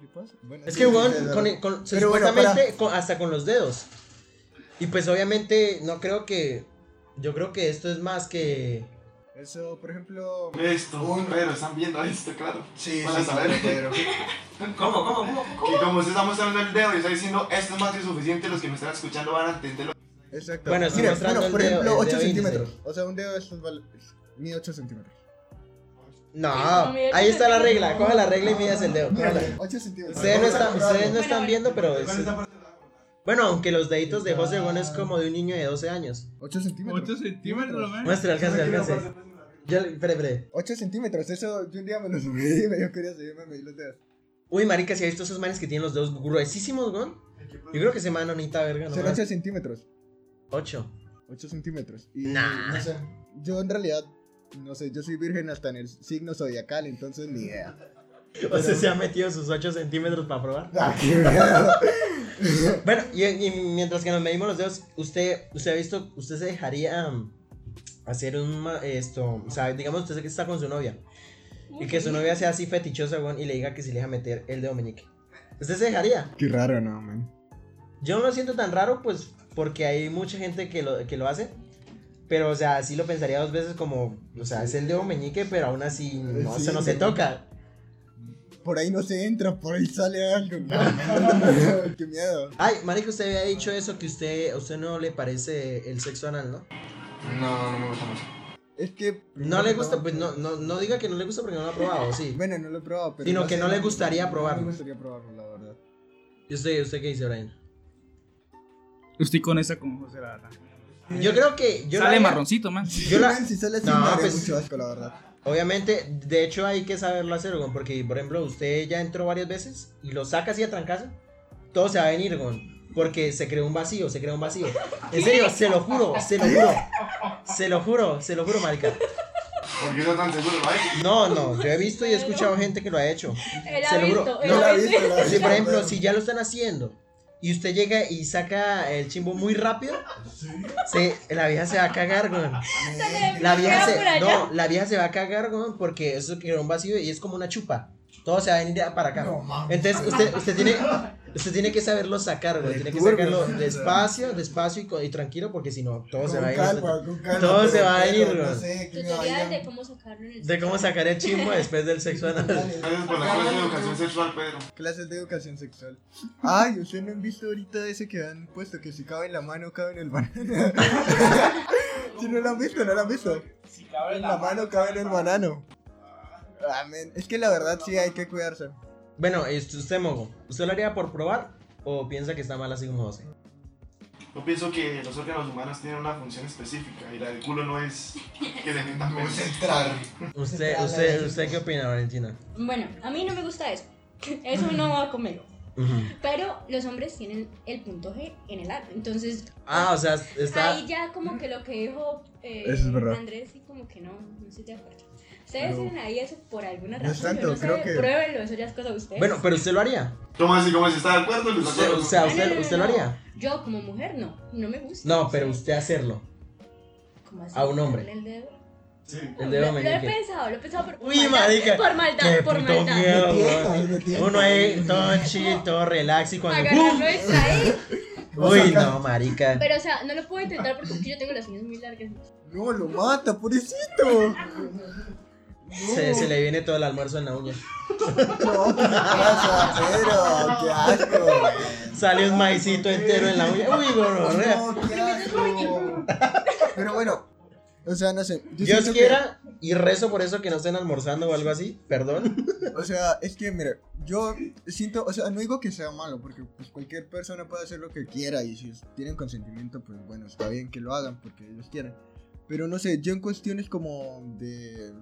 ¿Qué pasa? Bueno, Es sí, que, weón, es con, bueno, supuestamente con- hasta con los dedos. Y pues obviamente no creo que, yo creo que esto es más que... Eso, por ejemplo... Esto, pero están viendo esto, claro. Sí, Van a saber. pero... (laughs) ¿Cómo, cómo, cómo? Y como usted está mostrando el dedo y está diciendo esto es más que suficiente, los que me están escuchando van a entenderlo. Exacto. Bueno, mostrando bueno, por dedo- ejemplo, el 8 dedo índice. centímetros. O sea, un dedo de estos vale... Mide 8 centímetros. No, ahí está la regla, coge la regla y midas el dedo. cójala. 8 centímetros. Ustedes no, están, ustedes no están viendo, pero... es- bueno, aunque los deditos de José Gon es como de un niño de 12 años. 8 centímetros. 8 centímetros, man. Muestre, alcance, alcance. Yo, espere, espere. 8 centímetros, eso yo un día me lo subí y (laughs) me dio curioso, yo me medí los dedos. Uy, marica, si ha visto esos manes que tienen los dedos gruesísimos, ¿no? Yo creo que ese man bonita verga, Son ¿no? 8 centímetros. 8. 8 centímetros. Y Nah. no sé, yo en realidad, no sé, yo soy virgen hasta en el signo zodiacal, entonces ni idea. (laughs) O sea, se ha metido sus 8 centímetros para probar. Ah, qué. (laughs) Bueno, y, y mientras que nos medimos los dedos, usted, usted ha visto, usted se dejaría um, hacer un, esto, o sea, digamos usted que está con su novia y que su novia sea así fetichosa, weón, y le diga que si le deja meter el dedo meñique. ¿Usted se dejaría? Qué raro, no, man. Yo no lo siento tan raro, pues, porque hay mucha gente que lo, que lo hace. Pero, o sea, sí lo pensaría dos veces como, o sea, es el dedo meñique, pero aún así no, Sí, eso no se sí. toca. Por ahí no se entra, por ahí sale algo. (laughs) (laughs) qué miedo. Ay, marica, usted había dicho eso, que usted, a usted no le parece el sexo anal, ¿no? No, no me gusta mucho. Es que. No le gusta, pues no, no, no diga que no le gusta porque no lo ha probado, sí. (laughs) Bueno, no lo he probado, pero. Sino que no le gustaría No probarlo. me gustaría probarlo, la verdad. ¿Y usted, usted qué dice, Brian? Estoy con esa con José, la verdad. Yo creo que yo Sale haría- marroncito, man. Yo la- si sale así, No, me pues- mucho asco, la verdad. Obviamente, de hecho hay que saberlo hacer, weón, porque por ejemplo, usted ya entró varias veces y lo saca así a trancazo, todo se va a venir, weón, porque se creó un vacío, se creó un vacío. (laughs) En serio, se lo juro, se lo juro. Se lo juro, se lo juro, marica. ¿Por qué no tan seguro, right? No, no, yo he visto y he escuchado gente que lo ha hecho. Él Se lo juro. visto, él No, la ha he visto. Si por ejemplo, si ya lo están haciendo y usted llega y saca el chimbo muy rápido, se, la vieja se va a cagar, weón. La vieja se, no, la vieja se va a cagar, weón, porque eso creó un vacío y es como una chupa. Todo se va a venir para acá. Entonces, usted, usted tiene, usted tiene que saberlo sacar, güey. Tiene que sacarlo despacio, despacio y, y tranquilo, porque si no, todo se va a Con ir. calma, con calma. Todo se va a pero ir, No sé, de cómo sacarlo en el De cómo sacar el chimbo después del sexo anal. Gracias por la clase de educación sexual, Pedro. Clases de educación sexual. Ay, ¿ustedes no han visto ahorita ese que han puesto? Que si cabe en la mano, cabe en el banano. (laughs) si no lo han visto, no lo han visto. Si cabe En la mano, cabe en el banano. Amén. Es que la verdad sí hay que cuidarse. Bueno, este, usted, Mogo, ¿usted lo haría por probar o piensa que está mal así como José? Yo pienso que los órganos humanos tienen una función específica y la del culo no es que se metan Vamos a pelos. entrar. ¿Usted, usted, ¿Usted qué opina, Valentina? Bueno, a mí no me gusta eso. (laughs) Eso no va conmigo. Pero los hombres tienen el punto G en el ano. Entonces, Ah, o sea, está... ahí ya como que lo que dijo eh. Andrés, sí, como que no, no estoy de acuerdo. Ustedes tienen ahí eso por alguna No es razón. tanto, no sé, creo que- Pruébenlo, eso ya es cosa de ustedes. Bueno, pero usted lo haría. ¿Cómo así? ¿Cómo si está de acuerdo? ¿Les Usted, o sea, No, no, usted, no, no, usted lo no. haría. Yo como mujer no, no me gusta. No, pero usted hacerlo. ¿Cómo así? a un hombre. ¿Darle El dedo? Sí. El dedo lo, lo he meñique. pensado, lo he pensado por, por Uy, maldad. marica. Por maldad, Qué por puto maldad. miedo, Me weón. tientas, me tientas. Uno ahí todo chill, todo relax y cuando... Agarrarlo de ahí. Uy, no, marica. Pero, o sea, no lo puedo intentar porque es que yo tengo las uñas muy largas. No, lo mata, pobrecito. (laughs) Se, se le viene todo el almuerzo en la uña. No, ¿qué? ¡Qué asco! Sale un maicito entero en la uña. Uy. No, qué asco. Pero bueno, o sea, no sé. yo Dios siento que- quiera y rezo por eso que no estén almorzando o algo así. Perdón. O sea, es que, mira, yo siento, o sea, no digo que sea malo, porque pues cualquier persona puede hacer lo que quiera y si tienen consentimiento, pues bueno, está bien que lo hagan porque ellos quieren. Pero no sé, yo en cuestiones como de,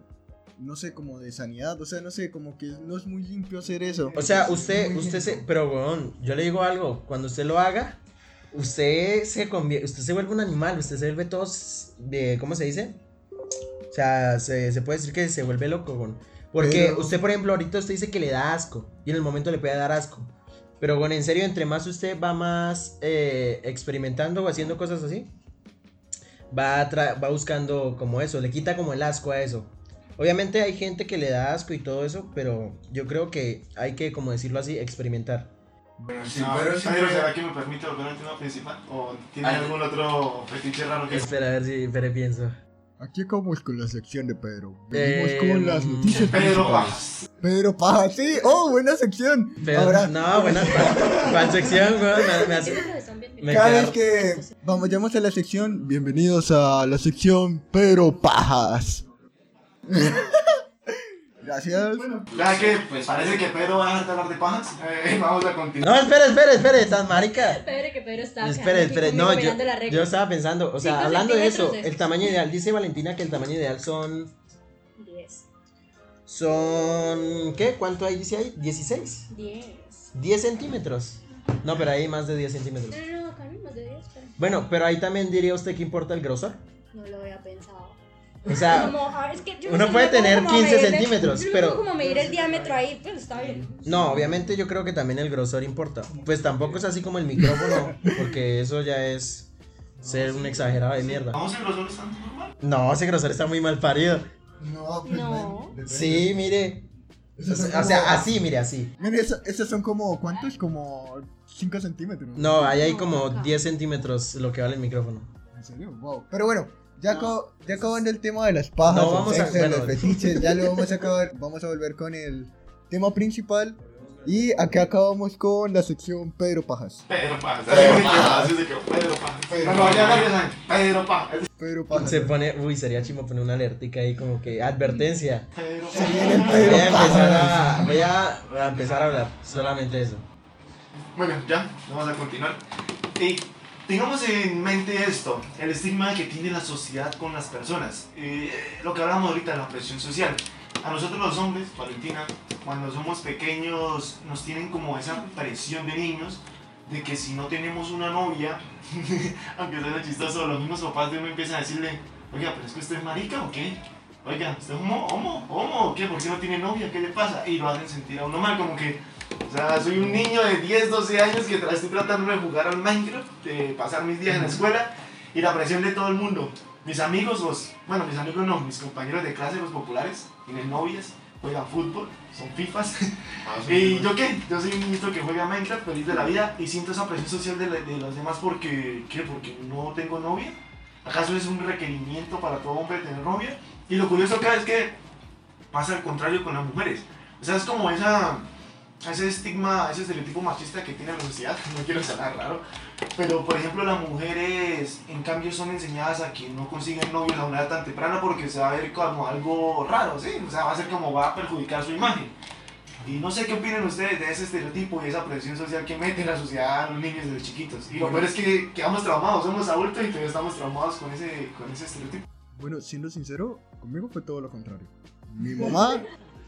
no sé, como de sanidad, o sea, no sé, como que no es muy limpio hacer eso. O sea, usted, usted se. Pero, weón, yo le digo algo. Cuando usted lo haga, usted se convierte. Usted se vuelve un animal. Usted se vuelve todo. De, ¿Cómo se dice? O sea, se, se puede decir que se vuelve loco, weón. Porque Pero- usted, por ejemplo, ahorita usted dice que le da asco. Y en el momento le puede dar asco. Pero, bueno, en serio, entre más usted va más eh, experimentando o haciendo cosas así, va, va buscando como eso, le quita como el asco a eso. Obviamente hay gente que le da asco y todo eso, pero yo creo que hay que, como decirlo así, experimentar. Bueno, Sí, no, pero sí Pedro, ¿será que me permite volver al tema principal? ¿O tiene Ay. algún otro fetiche raro que Espera a ver si Pere pienso. Aquí acabamos con la sección de Pedro. Venimos Eh, con las noticias Pedro. Bajas. Pedro Paja, sí, oh, buena sección. Pero, Ahora, no, buena fan sección, weón. Me, me hace-. Me Cada vez que vamos, a la sección, bienvenidos a la sección Pero Pajas. (laughs) Gracias. Ya que pues, parece que Pedro va a dejar de hablar de pajas, eh, (laughs) vamos a continuar. No, espere, espere, espere, estás marica. Pedro, que Pedro está Espere, espere, no, yo, yo estaba pensando, o sea, hablando de eso, de- el tamaño ideal, dice Valentina que el tamaño ideal son, Diez. son, ¿qué? ¿Cuánto hay, dice ahí? 16, Diez. 10 centímetros. No, pero hay más de 10 centímetros. No, no, no, acá hay más de diez, pero Bueno, pero ahí también diría usted que importa el grosor. no lo había pensado. O sea, Como, ah, es que yo uno no puede me tener como a 15 medirle- centímetros, me pero- como medir el diámetro ahí, pues está bien. no, obviamente yo creo que también el grosor importa. Pues tampoco es así como el micrófono, porque eso ya es ser un exagerado de mierda. Vamos en grosor está normal. No, ese grosor está muy mal parido. No, pues, No. depende. Sí, mire. O sea, o sea, así, mire, así. Mire, eso- esos son como, ¿cuántos? Como 5 centímetros. No, ahí hay como No. 10 centímetros lo que vale el micrófono. ¿En serio? Wow. Pero bueno, ya, ya acabando el tema de las pajas, No, el vamos a- bueno. los fetiches, ya lo vamos a (laughs) acabar, vamos a volver con el tema principal. Y acá acabamos con la sección Pedro Pajas. Pedro Pajas. Pedro Así se quedó, Pajas. Pedro Pajas. Pedro Pajas. Pedro Pajas. Pedro Pajas. Se pone, uy, sería chimo poner una alertica ahí como que advertencia. Pedro Se viene Pajas. Voy Pedro a empezar a, voy a empezar a hablar, solamente eso. Bueno, ya, vamos a continuar. Y tengamos en mente esto, el estigma que tiene la sociedad con las personas. Eh, lo que hablamos ahorita la presión social. A nosotros los hombres, Valentina, cuando somos pequeños nos tienen como esa presión de niños de que si no tenemos una novia, (laughs) aunque suene chistoso, los mismos papás de uno empiezan a decirle, oiga, pero es que usted es marica o qué? Oiga, ¿usted es homo, homo, homo qué? ¿Por qué no tiene novia? ¿Qué le pasa? Y lo hacen sentir a uno mal, como que o sea, soy un niño de 10, 12 años que estoy tratando de jugar al Minecraft, de pasar mis días en la escuela y la presión de todo el mundo. Mis amigos, los, bueno, mis amigos no, mis compañeros de clase, los populares, tienen novias, juegan fútbol, son FIFAs. (laughs) ¿Y yo qué? Yo soy un niñito que juega Minecraft, feliz de la vida y siento esa presión social de, la- de los demás porque, ¿qué? Porque no tengo novia. ¿Acaso es un requerimiento para todo hombre tener novia? Y lo curioso acá es que pasa al contrario con las mujeres. O sea, es como esa, ese estigma, ese estereotipo machista que tiene la sociedad. (laughs) No quiero sonar raro. Pero, por ejemplo, las mujeres, en cambio, son enseñadas a que no consiguen novios a una edad tan temprana porque se va a ver como algo raro, ¿sí? O sea, va a ser como va a perjudicar su imagen. Y no sé qué opinan ustedes de ese estereotipo y esa presión social que mete la sociedad a los niños desde chiquitos. Y lo peor es que quedamos traumados, somos adultos y todavía estamos traumados con ese, con ese estereotipo. Bueno, siendo sincero, conmigo fue todo lo contrario. Mi (laughs) mamá.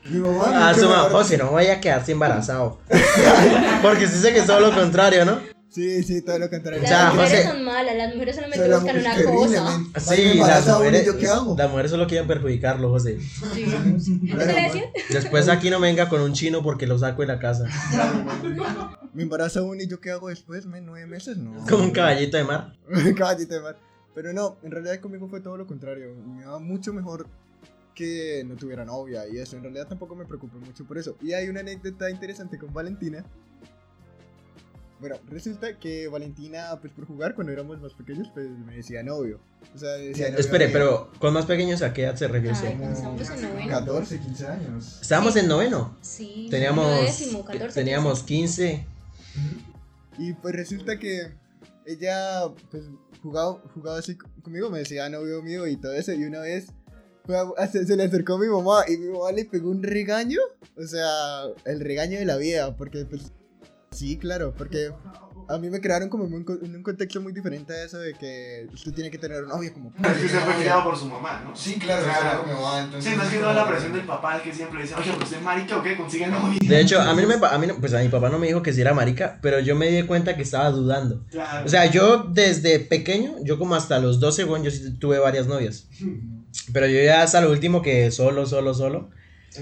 Mi mamá. Ah, nunca su mamá, si no vaya a quedarse embarazado. (laughs) Porque sí sé que es todo lo contrario, ¿no? Sí, sí, todo lo contrario. O sea, Las mujeres José- son malas, las mujeres solamente la buscan mujer una terrible, cosa. Sí, las mujeres, ¿yo qué hago? las mujeres solo quieren perjudicarlo, José. Sí. Después aquí no venga con un chino porque lo saco de la casa. Me embaraza uno y yo qué hago después, men, nueve meses, no. (laughs) Como un caballito de mar. Caballito de mar. Pero no, en realidad conmigo fue todo lo contrario. Me iba mucho mejor que no tuviera novia y eso. En realidad tampoco me preocupé mucho por eso. Y hay una anécdota interesante con Valentina. Bueno, resulta que Valentina, pues por jugar cuando éramos más pequeños, pues me decía novio. O sea, decía novio Espere, pero con más pequeños a qué edad se refiere usted? Estábamos en noveno. 14, 15 años. Estábamos en noveno. Sí. Teníamos, décimo, 14, teníamos 15. Y pues resulta que ella, pues, jugaba, jugaba así conmigo, me decía novio mío y todo eso. Y una vez (laughs) se, se le acercó a mi mamá y mi mamá le pegó un regaño. O sea, el regaño de la vida, porque pues... Sí, claro, porque a mí me crearon como en un, en un contexto muy diferente a eso de que usted tiene que tener un novio como... Es que usted fue criado por su mamá, ¿no? Sí, claro, Claro. mi mamá, entonces. Sí, más que toda la presión del papá, que siempre dice, oye, usted es marica o qué, consigue novia. De hecho, a mí no me a mí no- pues a mi papá no me dijo que si era marica, pero yo me di cuenta que estaba dudando. Claro. O sea, yo desde pequeño, yo como hasta los 12, bueno, yo sí tuve varias novias. (laughs) Pero yo ya hasta lo último que solo, solo, solo.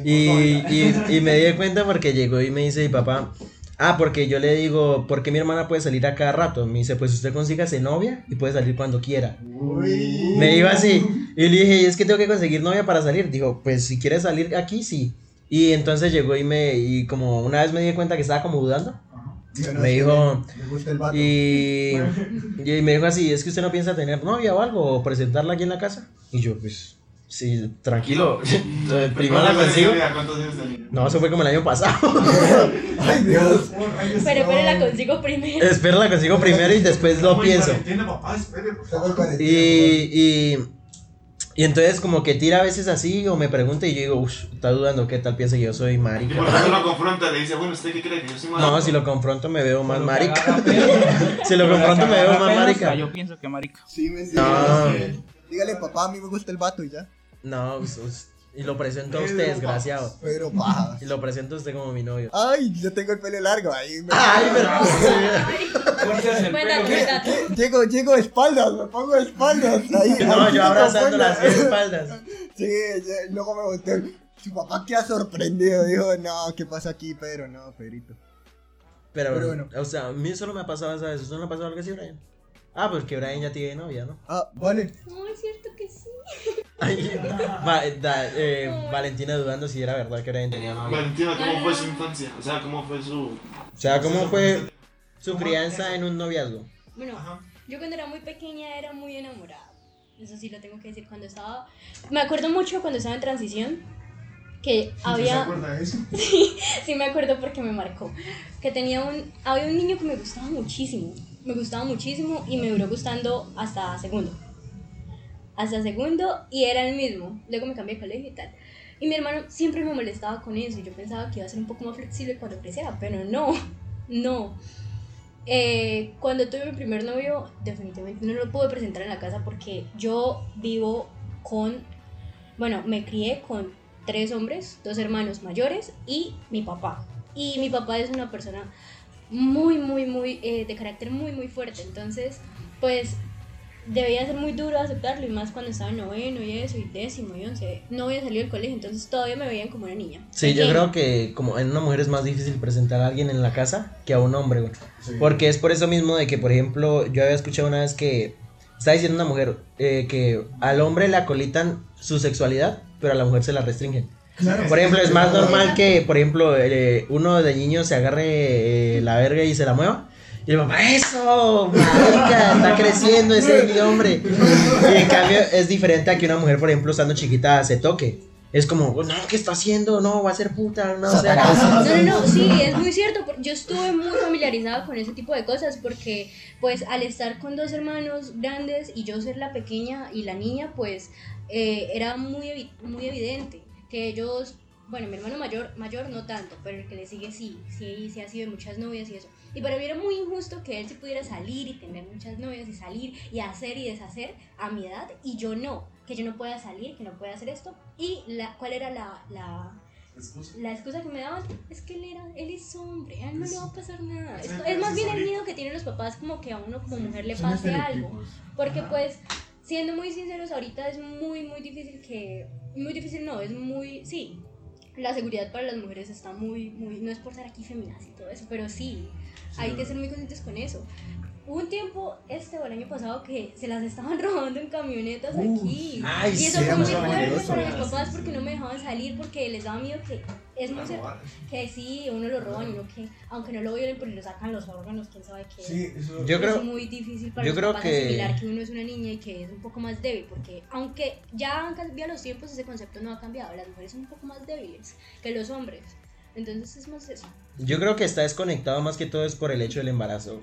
Y, y, y me di cuenta porque llegó y me dice mi papá, ah, porque yo le digo, ¿por qué mi hermana puede salir a cada rato? Me dice, pues usted consígase novia y puede salir cuando quiera. Uy. Me dijo así. Y le dije, "¿Y es que tengo que conseguir novia para salir. Dijo, pues si quieres salir aquí, sí. Y entonces llegó y me, y como una vez me di cuenta que estaba como dudando. No Me dijo, Me gusta el vato. Y, y me dijo así, es que usted no piensa tener novia o algo, o presentarla aquí en la casa. Y yo, pues, sí, tranquilo. (laughs) (laughs) Primero la consigo. No, eso fue como el año pasado. (laughs) Ay, Dios. Pero, pero la consigo primero. Espero la consigo primero y después lo pienso. Espere, Y, y, y entonces como que tira a veces así o me pregunta y yo digo, uff, está dudando qué tal piensa que yo soy Y marica. por eso lo confronta, le dice, bueno, ¿usted qué cree? Que yo soy marica. No, si lo confronto me veo más marica. Si lo confronto me veo más marica. (laughs) Yo pienso que marica. Sí, me No. Dígale, papá, a mí me gusta el vato y ya. No, pues, pues, y lo presento a usted, desgraciado. Pero paja. (laughs) Y lo presento a usted como mi novio. Ay, yo tengo el pelo largo ahí. me- Ay, (laughs) el Cuéntate, pelo. cuéntate. Llego, llego de espaldas, me pongo de espaldas. (laughs) Ahí, No, ahí yo me abrazando las espaldas. Sí, luego me volteo. Su papá queda sorprendido. Dijo, no, ¿qué pasa aquí, Pedro? No, Pedrito. Pero, Pero bueno. o sea, a mí solo me ha pasado esa vez. ¿Eso no le ha pasado algo así, Brian? Ah, pues que Brian ya tiene novia, ¿no? Ah, vale. No, es cierto que sí. Ay, va- da- eh, Valentina dudando si era verdad que Brian tenía novia. Valentina, ¿cómo fue su infancia? O sea, ¿cómo fue su...? O sea, ¿cómo fue su crianza en un noviazgo? Bueno, Ajá. yo cuando era muy pequeña era muy enamorada. Eso sí lo tengo que decir. Cuando estaba. Me acuerdo mucho cuando estaba en transición. Que había. de eso? (laughs) Sí, me acuerdo porque me marcó. Que tenía un. Había un niño que me gustaba muchísimo. Me gustaba muchísimo y me duró gustando hasta segundo. Hasta segundo y era el mismo. Luego me cambié de colegio y tal. Y mi hermano siempre me molestaba con eso. Yo pensaba que iba a ser un poco más flexible cuando creciera, pero no. (laughs) No. Eh, cuando tuve mi primer novio, definitivamente no lo pude presentar en la casa porque yo vivo con. Bueno, me crié con tres hombres, dos hermanos mayores y mi papá. Y mi papá es una persona muy, muy, muy, eh, de carácter muy, muy fuerte. Entonces, pues debía ser muy duro aceptarlo y más cuando estaba en noveno y eso, y décimo y once. No había salido del colegio, entonces todavía me veían como una niña. Sí, yo creo que como en una mujer es más difícil presentar a alguien en la casa que a un hombre, güey. Porque es por eso mismo de que, por ejemplo, yo había escuchado una vez que está diciendo una mujer eh, que al hombre le acolitan su sexualidad, pero a la mujer se la restringen. Por ejemplo, es más normal que, por ejemplo, eh, uno de niño se agarre eh, la verga y se la mueva. Y el mamá, eso, marica, está creciendo ese mi hombre. Y en cambio es diferente a que una mujer, por ejemplo, estando chiquita, se toque. Es como, no, ¿qué está haciendo? No, va a ser puta, no, o sea, No, no, no, sí, es muy cierto. Yo estuve muy familiarizada con ese tipo de cosas porque, pues, al estar con dos hermanos grandes y yo ser la pequeña y la niña, pues, eh, era muy, evi- muy evidente que ellos bueno, mi hermano mayor, mayor no tanto, pero el que le sigue sí, sí, sí ha sido de muchas novias y eso. Y para mí era muy injusto que él sí pudiera salir y tener muchas novias y salir y hacer y deshacer a mi edad y yo no, que yo no pueda salir, que no pueda hacer esto. Y la, cuál era la, la, la excusa que me daban es que él era, él es hombre, a él no le va a pasar nada. Es, es más bien el miedo que tienen los papás como que a uno como mujer le pase algo. Porque pues, siendo muy sinceros, ahorita es muy, muy difícil que... Muy difícil no, es muy... Sí, la seguridad para las mujeres está muy, muy... No es por ser aquí feminas y todo eso, pero sí, hay que ser muy conscientes con eso. Hubo un tiempo, este o el año pasado, que se las estaban (laughs) robando en camionetas aquí. Ay, y eso sí, fue muy fuerte para mis papás porque no me dejaban salir porque les daba miedo que... Es muy cierto, que sí, uno lo roban y uno que... Aunque no lo violen, pues le sacan los órganos, quién sabe qué. Yo es creo, muy difícil para yo los creo papás que- asimilar que uno es una niña y que es un poco más débil, porque aunque ya han cambiado los tiempos, ese concepto no ha cambiado. Las mujeres son un poco más débiles que los hombres. Entonces es más eso. yo creo que está desconectado más que todo es por el hecho del embarazo.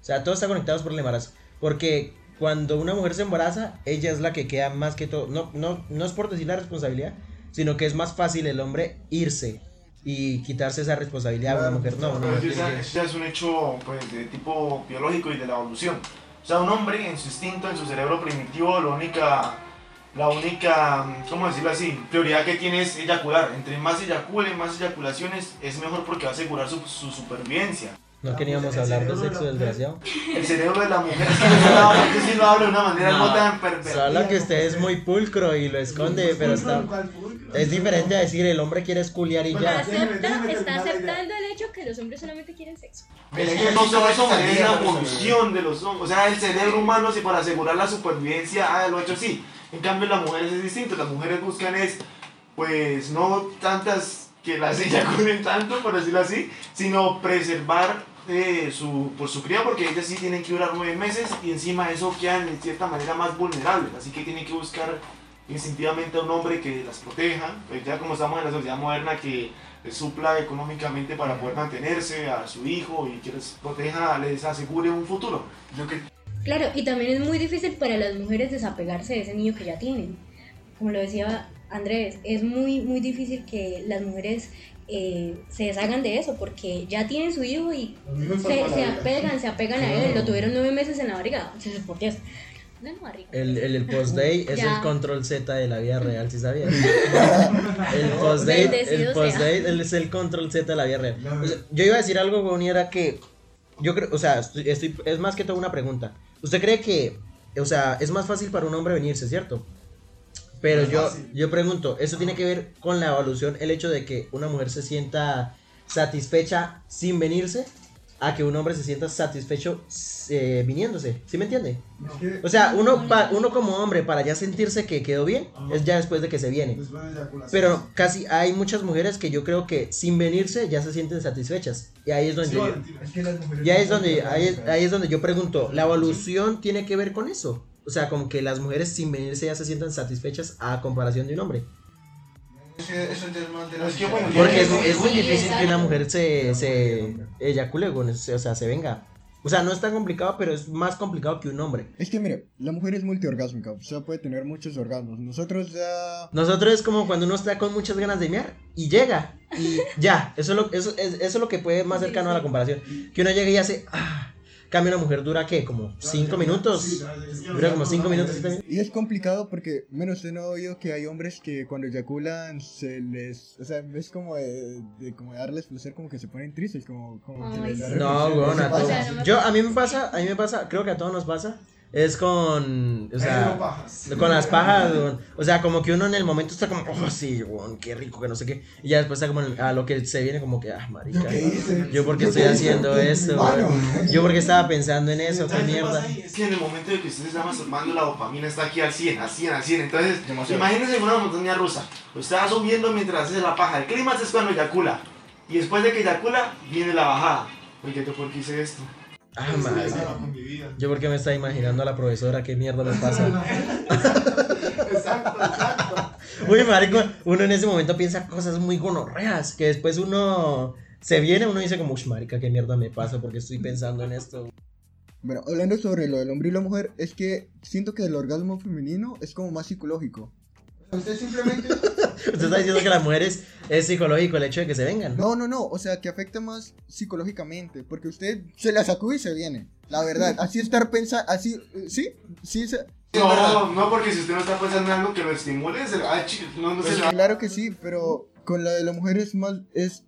O sea, todo está conectado por el embarazo. Porque cuando una mujer se embaraza, ella es la que queda más que todo. No, no, no es por decir la responsabilidad, sino que es más fácil el hombre irse y quitarse esa responsabilidad a una mujer. No, eso ya es un hecho pues, de tipo biológico y de la evolución. O sea, un hombre en su instinto, en su cerebro primitivo, la única, la única, ¿cómo decirlo así? Prioridad que tiene es eyacular. Entre más eyacule, más eyaculaciones, es mejor porque va a asegurar su, su supervivencia. No queríamos hablar de sexo, desgraciado. El cerebro de la mujer es que sí lo hablo de una manera no, tan pervertida. Solo que usted es muy pulcro y lo esconde, pero está... Es diferente a decir el hombre quiere esculiar y ya. Acepta, está aceptando el hecho que los hombres solamente quieren sexo. Es que no solo eso, es la evolución de los hombres. O sea, el cerebro humano, si para asegurar la supervivencia, ah, lo ha hecho así. En cambio, las mujeres es distinto. Las mujeres buscan es, pues, no tantas que las (laughs) eyaculen tanto, por decirlo así, sino preservar eh, su, por su cría, porque ellas sí tienen que durar nueve meses y encima eso quedan en cierta manera más vulnerables. Así que tienen que buscar instintivamente a un hombre que las proteja. Pues ya como estamos en la sociedad moderna, que les supla económicamente para poder mantenerse a su hijo y que les proteja, les asegure un futuro. Que Claro, y también es muy difícil para las mujeres desapegarse de ese niño que ya tienen. Como lo decía Andrés, es muy, muy difícil que las mujeres eh, se deshagan de eso porque ya tienen su hijo y se, se apegan, se apegan a él. Lo tuvieron nueve meses en la barriga. Entonces, ¿por qué es? No. El, el, el post-day (laughs) es Ya. el control Z de la vida real, ¿sí sabías? (laughs) el post-day el él es el control Z de la vida real. O sea, yo iba a decir algo, Bonnie, era que yo creo, o sea, estoy, estoy- es más que todo una pregunta. ¿Usted cree que, o sea, es más fácil para un hombre venirse, cierto? Pero yo, yo pregunto, ¿eso tiene que ver con la evolución, el hecho de que una mujer se sienta satisfecha sin venirse? A que un hombre se sienta satisfecho eh, viniéndose, ¿sí me entiende? O sea, uno, pa- uno como hombre, para ya sentirse que quedó bien, es ya después de que se viene. Pero casi hay muchas mujeres que yo creo que sin venirse ya se sienten satisfechas. Y ahí es donde yo, Es que las mujeres ya no es donde, ahí, ahí es donde yo pregunto, ¿la evolución tiene que ver con eso? O sea, como que las mujeres sin venirse ya se sientan satisfechas a comparación de un hombre. Eso es más de que, bueno, Porque es, muy difícil que una mujer se, se eyacule, o sea, se venga. O sea, no es tan complicado, pero es más complicado que un hombre. Es que mire, la mujer es multiorgásmica, o sea, puede tener muchos orgasmos. Nosotros ya... Nosotros es como cuando uno está con muchas ganas de mear y llega y ya, eso es lo, eso, es, eso es lo que puede más cercano a la comparación. Que uno llega y hace, ah, cambio una mujer dura qué, como 5 minutos, dura como 5 minutos. Y es complicado porque, menos usted no ha oído que hay hombres que cuando eyaculan se les... O sea, es como de, de- como de darles placer, como que se ponen tristes, como, como que Ay, les da. No, weón, a todos. Yo, a mí me pasa, a mí me pasa, creo que a todos nos pasa. Es con, o sea, con las pajas, weón. O sea, como que uno en el momento está como, oh, sí, weón, qué rico, que no sé qué. Y ya después está como a lo que se viene como que, ah, marica. ¿Qué hice? Yo porque ¿Yo estoy haciendo weón. Yo porque estaba pensando en eso, qué ¿Sabes qué pasa mierda. Es que en el momento de que usted se está masturbando, la dopamina está aquí al 100, al 100, al 100. Entonces, imagínense una montaña rusa. Usted va subiendo mientras hace la paja. El clímax es cuando eyacula. Y después de que eyacula, viene la bajada. Oye, ¿yo por qué hice esto? Ah, madre. Yo porque me estaba imaginando a la profesora, qué mierda me pasa. (laughs) Exacto, exacto. Uy, marico, uno en ese momento piensa cosas muy gonorreas, que después uno se viene, uno dice como, uy, marica, qué mierda me pasa porque estoy pensando en esto. Bueno, hablando sobre lo del hombre y la mujer, es que siento que el orgasmo femenino es como más psicológico. Usted simplemente. (laughs) Usted está diciendo que las mujeres es psicológico el hecho de que se vengan. No, no, no. O sea, que afecta más psicológicamente. Porque usted se la sacude y se viene. La verdad. Así estar pensando. Así. ¿Sí? Sí. se-. No, no, porque si usted no está pensando en algo que lo estimule, se, ah, chi- no, no se Pues va. claro que sí, pero con la de la mujer es más. Es,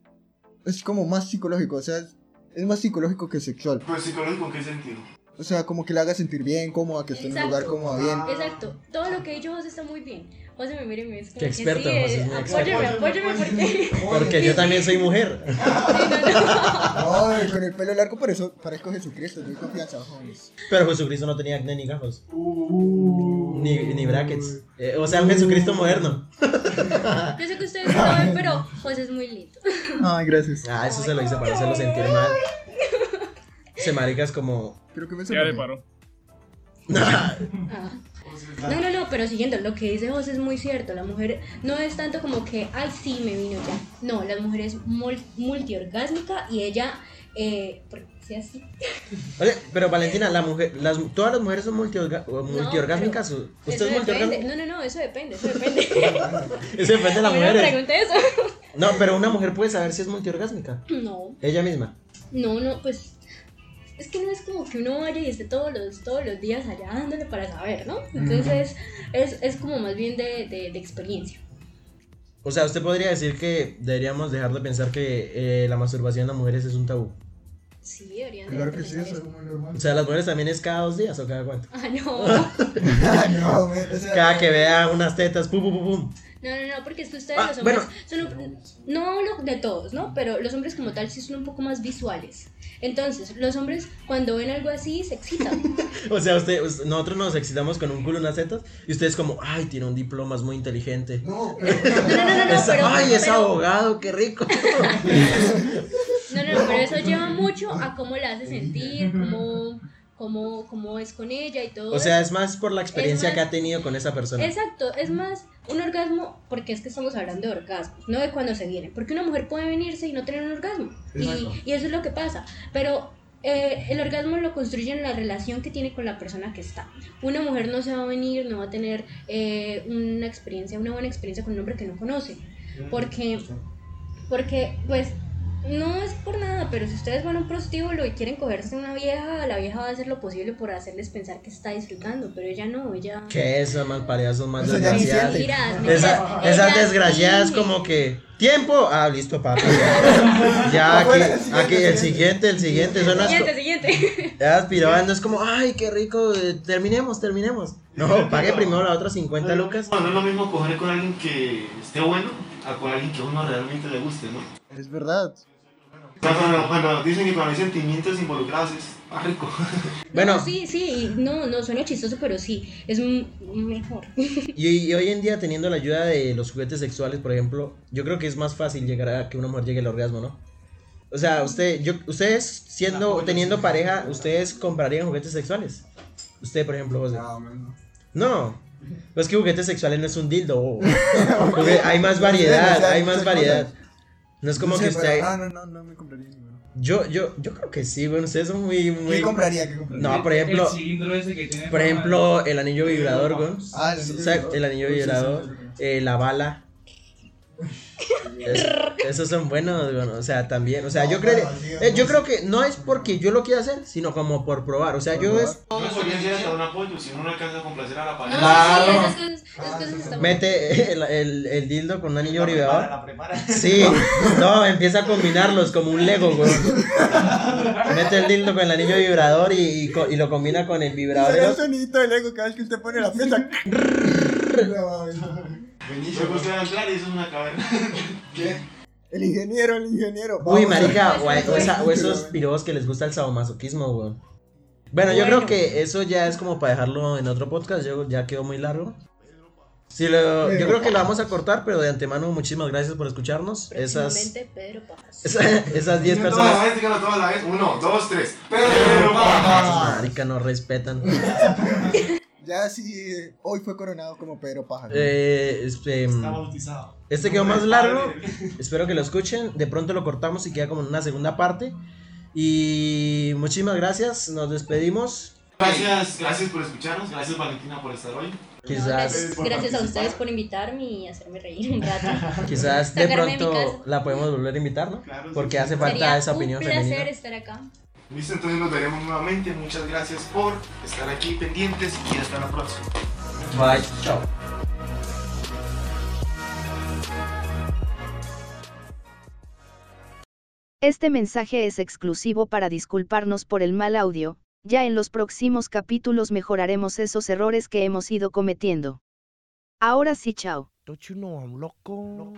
es como más psicológico. O sea, es, es más psicológico que sexual. Pues psicológico, ¿en qué sentido? O sea, como que le haga sentir bien, cómoda, que esté en un lugar cómoda, bien. Exacto. Todo lo que ha dicho José está muy bien. José me mira y me dice como Qué que experto, sí, José, es muy apóyame, apóyame porque... Porque yo también soy mujer. Ay, con el pelo largo, por eso parezco Jesucristo. Doy confianza, jóvenes. Pero Jesucristo no tenía acné ni gafas. Ni, ni brackets. Eh, o sea, un Jesucristo moderno. Yo sé que ustedes no saben, pero José es muy lindo. Ay, gracias. Ah, eso se lo hice para hacerlo sentir mal. Ese marica es como. Creo que me Ya le paró. (laughs) No, no, no, pero siguiendo, lo que dice José es muy cierto. La mujer no es tanto como que, ay, sí, me vino ya. No, la mujer es mul- multiorgásmica y ella, eh, porque sea así. (laughs) Oye, pero Valentina, la mujer, las, todas las mujeres son multiorga- multiorgásmicas. ¿Usted Eso es multiorgásmica? No, no, no, eso depende, eso depende. (laughs) Eso depende de las A mí no eso. No, pero una mujer puede saber si es multiorgásmica. No, Ella misma. no, no, pues. Es que no es como que uno vaya y esté todos los, todos los días allá dándole para saber, ¿no? Entonces es, es como más bien de, de, de experiencia. O sea, usted podría decir que deberíamos dejar de pensar que eh, la masturbación en las mujeres es un tabú. Sí, deberían de Claro que sí, eso es muy normal. O sea, las mujeres también es cada dos días o cada cuánto. Ah, no. (laughs) Ah, no, güey, o sea, Cada que vea unas tetas, pum, pum, pum, pum. No, no, no, porque es que ustedes Ah, los hombres bueno. son un- no hablo de todos, ¿no? Pero los hombres como tal sí son un poco más visuales. Entonces, los hombres cuando ven algo así se excitan. (laughs) O sea, usted, us- nosotros nos excitamos con un culo, unas tetas, y ustedes como, ay, tiene un diploma, es muy inteligente. No, (laughs) pero. No, no, no, no, Es- pero, ay, es abogado, qué rico. (laughs) No, no, no, pero eso lleva mucho a cómo la hace sentir, cómo, cómo, cómo es con ella y todo O sea, eso. es más por la experiencia más- que ha tenido con esa persona. Exacto, es más un orgasmo, porque es que estamos hablando de orgasmos, no de cuando se viene. Porque una mujer puede venirse y no tener un orgasmo. Y, y eso es lo que pasa. Pero eh, el orgasmo lo construye en la relación que tiene con la persona que está. Una mujer no se va a venir, no va a tener eh, una experiencia, una buena experiencia con un hombre que no conoce. Porque, porque, pues, no es por nada, pero si ustedes van a un prostíbulo y quieren cogerse una vieja, la vieja va a hacer lo posible por hacerles pensar que está disfrutando, pero ella no, ella... ¿Qué esas más parejas son más desgraciadas? siente. Mentiras, mentiras. Esa- esas desgraciadas como que tiempo, ah, listo, papi. Ya, (laughs) ya aquí, el aquí el siguiente, el siguiente, Siguiente, siguiente. ya aspirando, es como, ay, qué rico, eh, terminemos, terminemos. No, pague primero la otra 50 lucas. Bueno, no es lo mismo coger con alguien que esté bueno a con alguien que a uno realmente le guste, ¿no? Es verdad. Cuando, cuando dicen que cuando hay sentimientos involucrados es más rico. (laughs) Bueno. No, sí, sí, no, no, suena chistoso, pero sí, es mejor. (laughs) Y, y hoy en día, teniendo la ayuda de los juguetes sexuales, por ejemplo, yo creo que es más fácil llegar a que una mujer llegue al orgasmo, ¿no? O sea, usted, yo, ustedes siendo, teniendo pareja, ¿ustedes comprarían juguetes sexuales? Usted, por ejemplo, José. No, man, No. Es que juguetes sexuales no es un dildo. (laughs) Hay más variedad, hay más variedad. No es como No que usted... pero- Ah, no, no, no me compraría ninguno. Yo, yo, yo creo que sí, bueno, ustedes son muy, muy... ¿Qué compraría? ¿Qué compraría? No, por ejemplo, El cilindro ese que tiene. por ejemplo, el anillo vibrador, güey. Ah, el anillo O sea, vibrador. el anillo vibrador, eh, la bala. Es- esos son buenos, bueno, o sea, también, o sea, yo creo, eh, yo creo que no es porque yo lo quiera hacer, sino como por probar, o sea, yo es, No podría ser hasta un apoyo si uno no alcanza a complacer a la No, pareja. Claro. sí, esas cosas, esas cosas están mete el, el, el dildo con un anillo vibrador, La prepara. sí, no, empieza a combinarlos como un Lego, güey, mete el dildo con el anillo vibrador y, y, y lo combina con el vibrador, el sonidito del ego cada vez que usted pone la pieza. No, no. Se gusta entrar y eso es una caverna. (laughs) ¿Qué? El ingeniero, el ingeniero. Uy, marica, o, o esa- o esos pirobos que les gusta el sadomasoquismo, weón. Bueno, yo creo Bueno. que eso ya es como para dejarlo en otro podcast, yo, ya quedó muy largo. Sí, lo- yo creo que lo vamos a cortar, pero de antemano muchísimas gracias por escucharnos. Esas Pedro esa- (laughs) esas 10 Toda la personas. vez, díganlo toda la vez. Uno, dos, tres. Pero, pajas. Marica, no respetan. (laughs) Ya sí, hoy fue coronado como Pedro Pájaro. Eh, este, Está bautizado. este quedó más largo. Espero que lo escuchen. De pronto lo cortamos y queda como en una segunda parte. Y muchísimas gracias. Nos despedimos. Gracias, gracias por escucharnos. Gracias, Valentina, por estar hoy. Quizás, gracias, por gracias a ustedes por invitarme y hacerme reír un rato. (laughs) quizás de pronto la podemos volver a invitar, ¿no? Claro, Porque sí. hace falta Sería esa un opinión placer femenina. estar acá. Listo, entonces nos veremos nuevamente. Muchas gracias por estar aquí pendientes y hasta la próxima. Bye, chao. Este mensaje es exclusivo para disculparnos por el mal audio, ya en los próximos capítulos mejoraremos esos errores que hemos ido cometiendo. Ahora sí, chao. Don't you know I'm loco?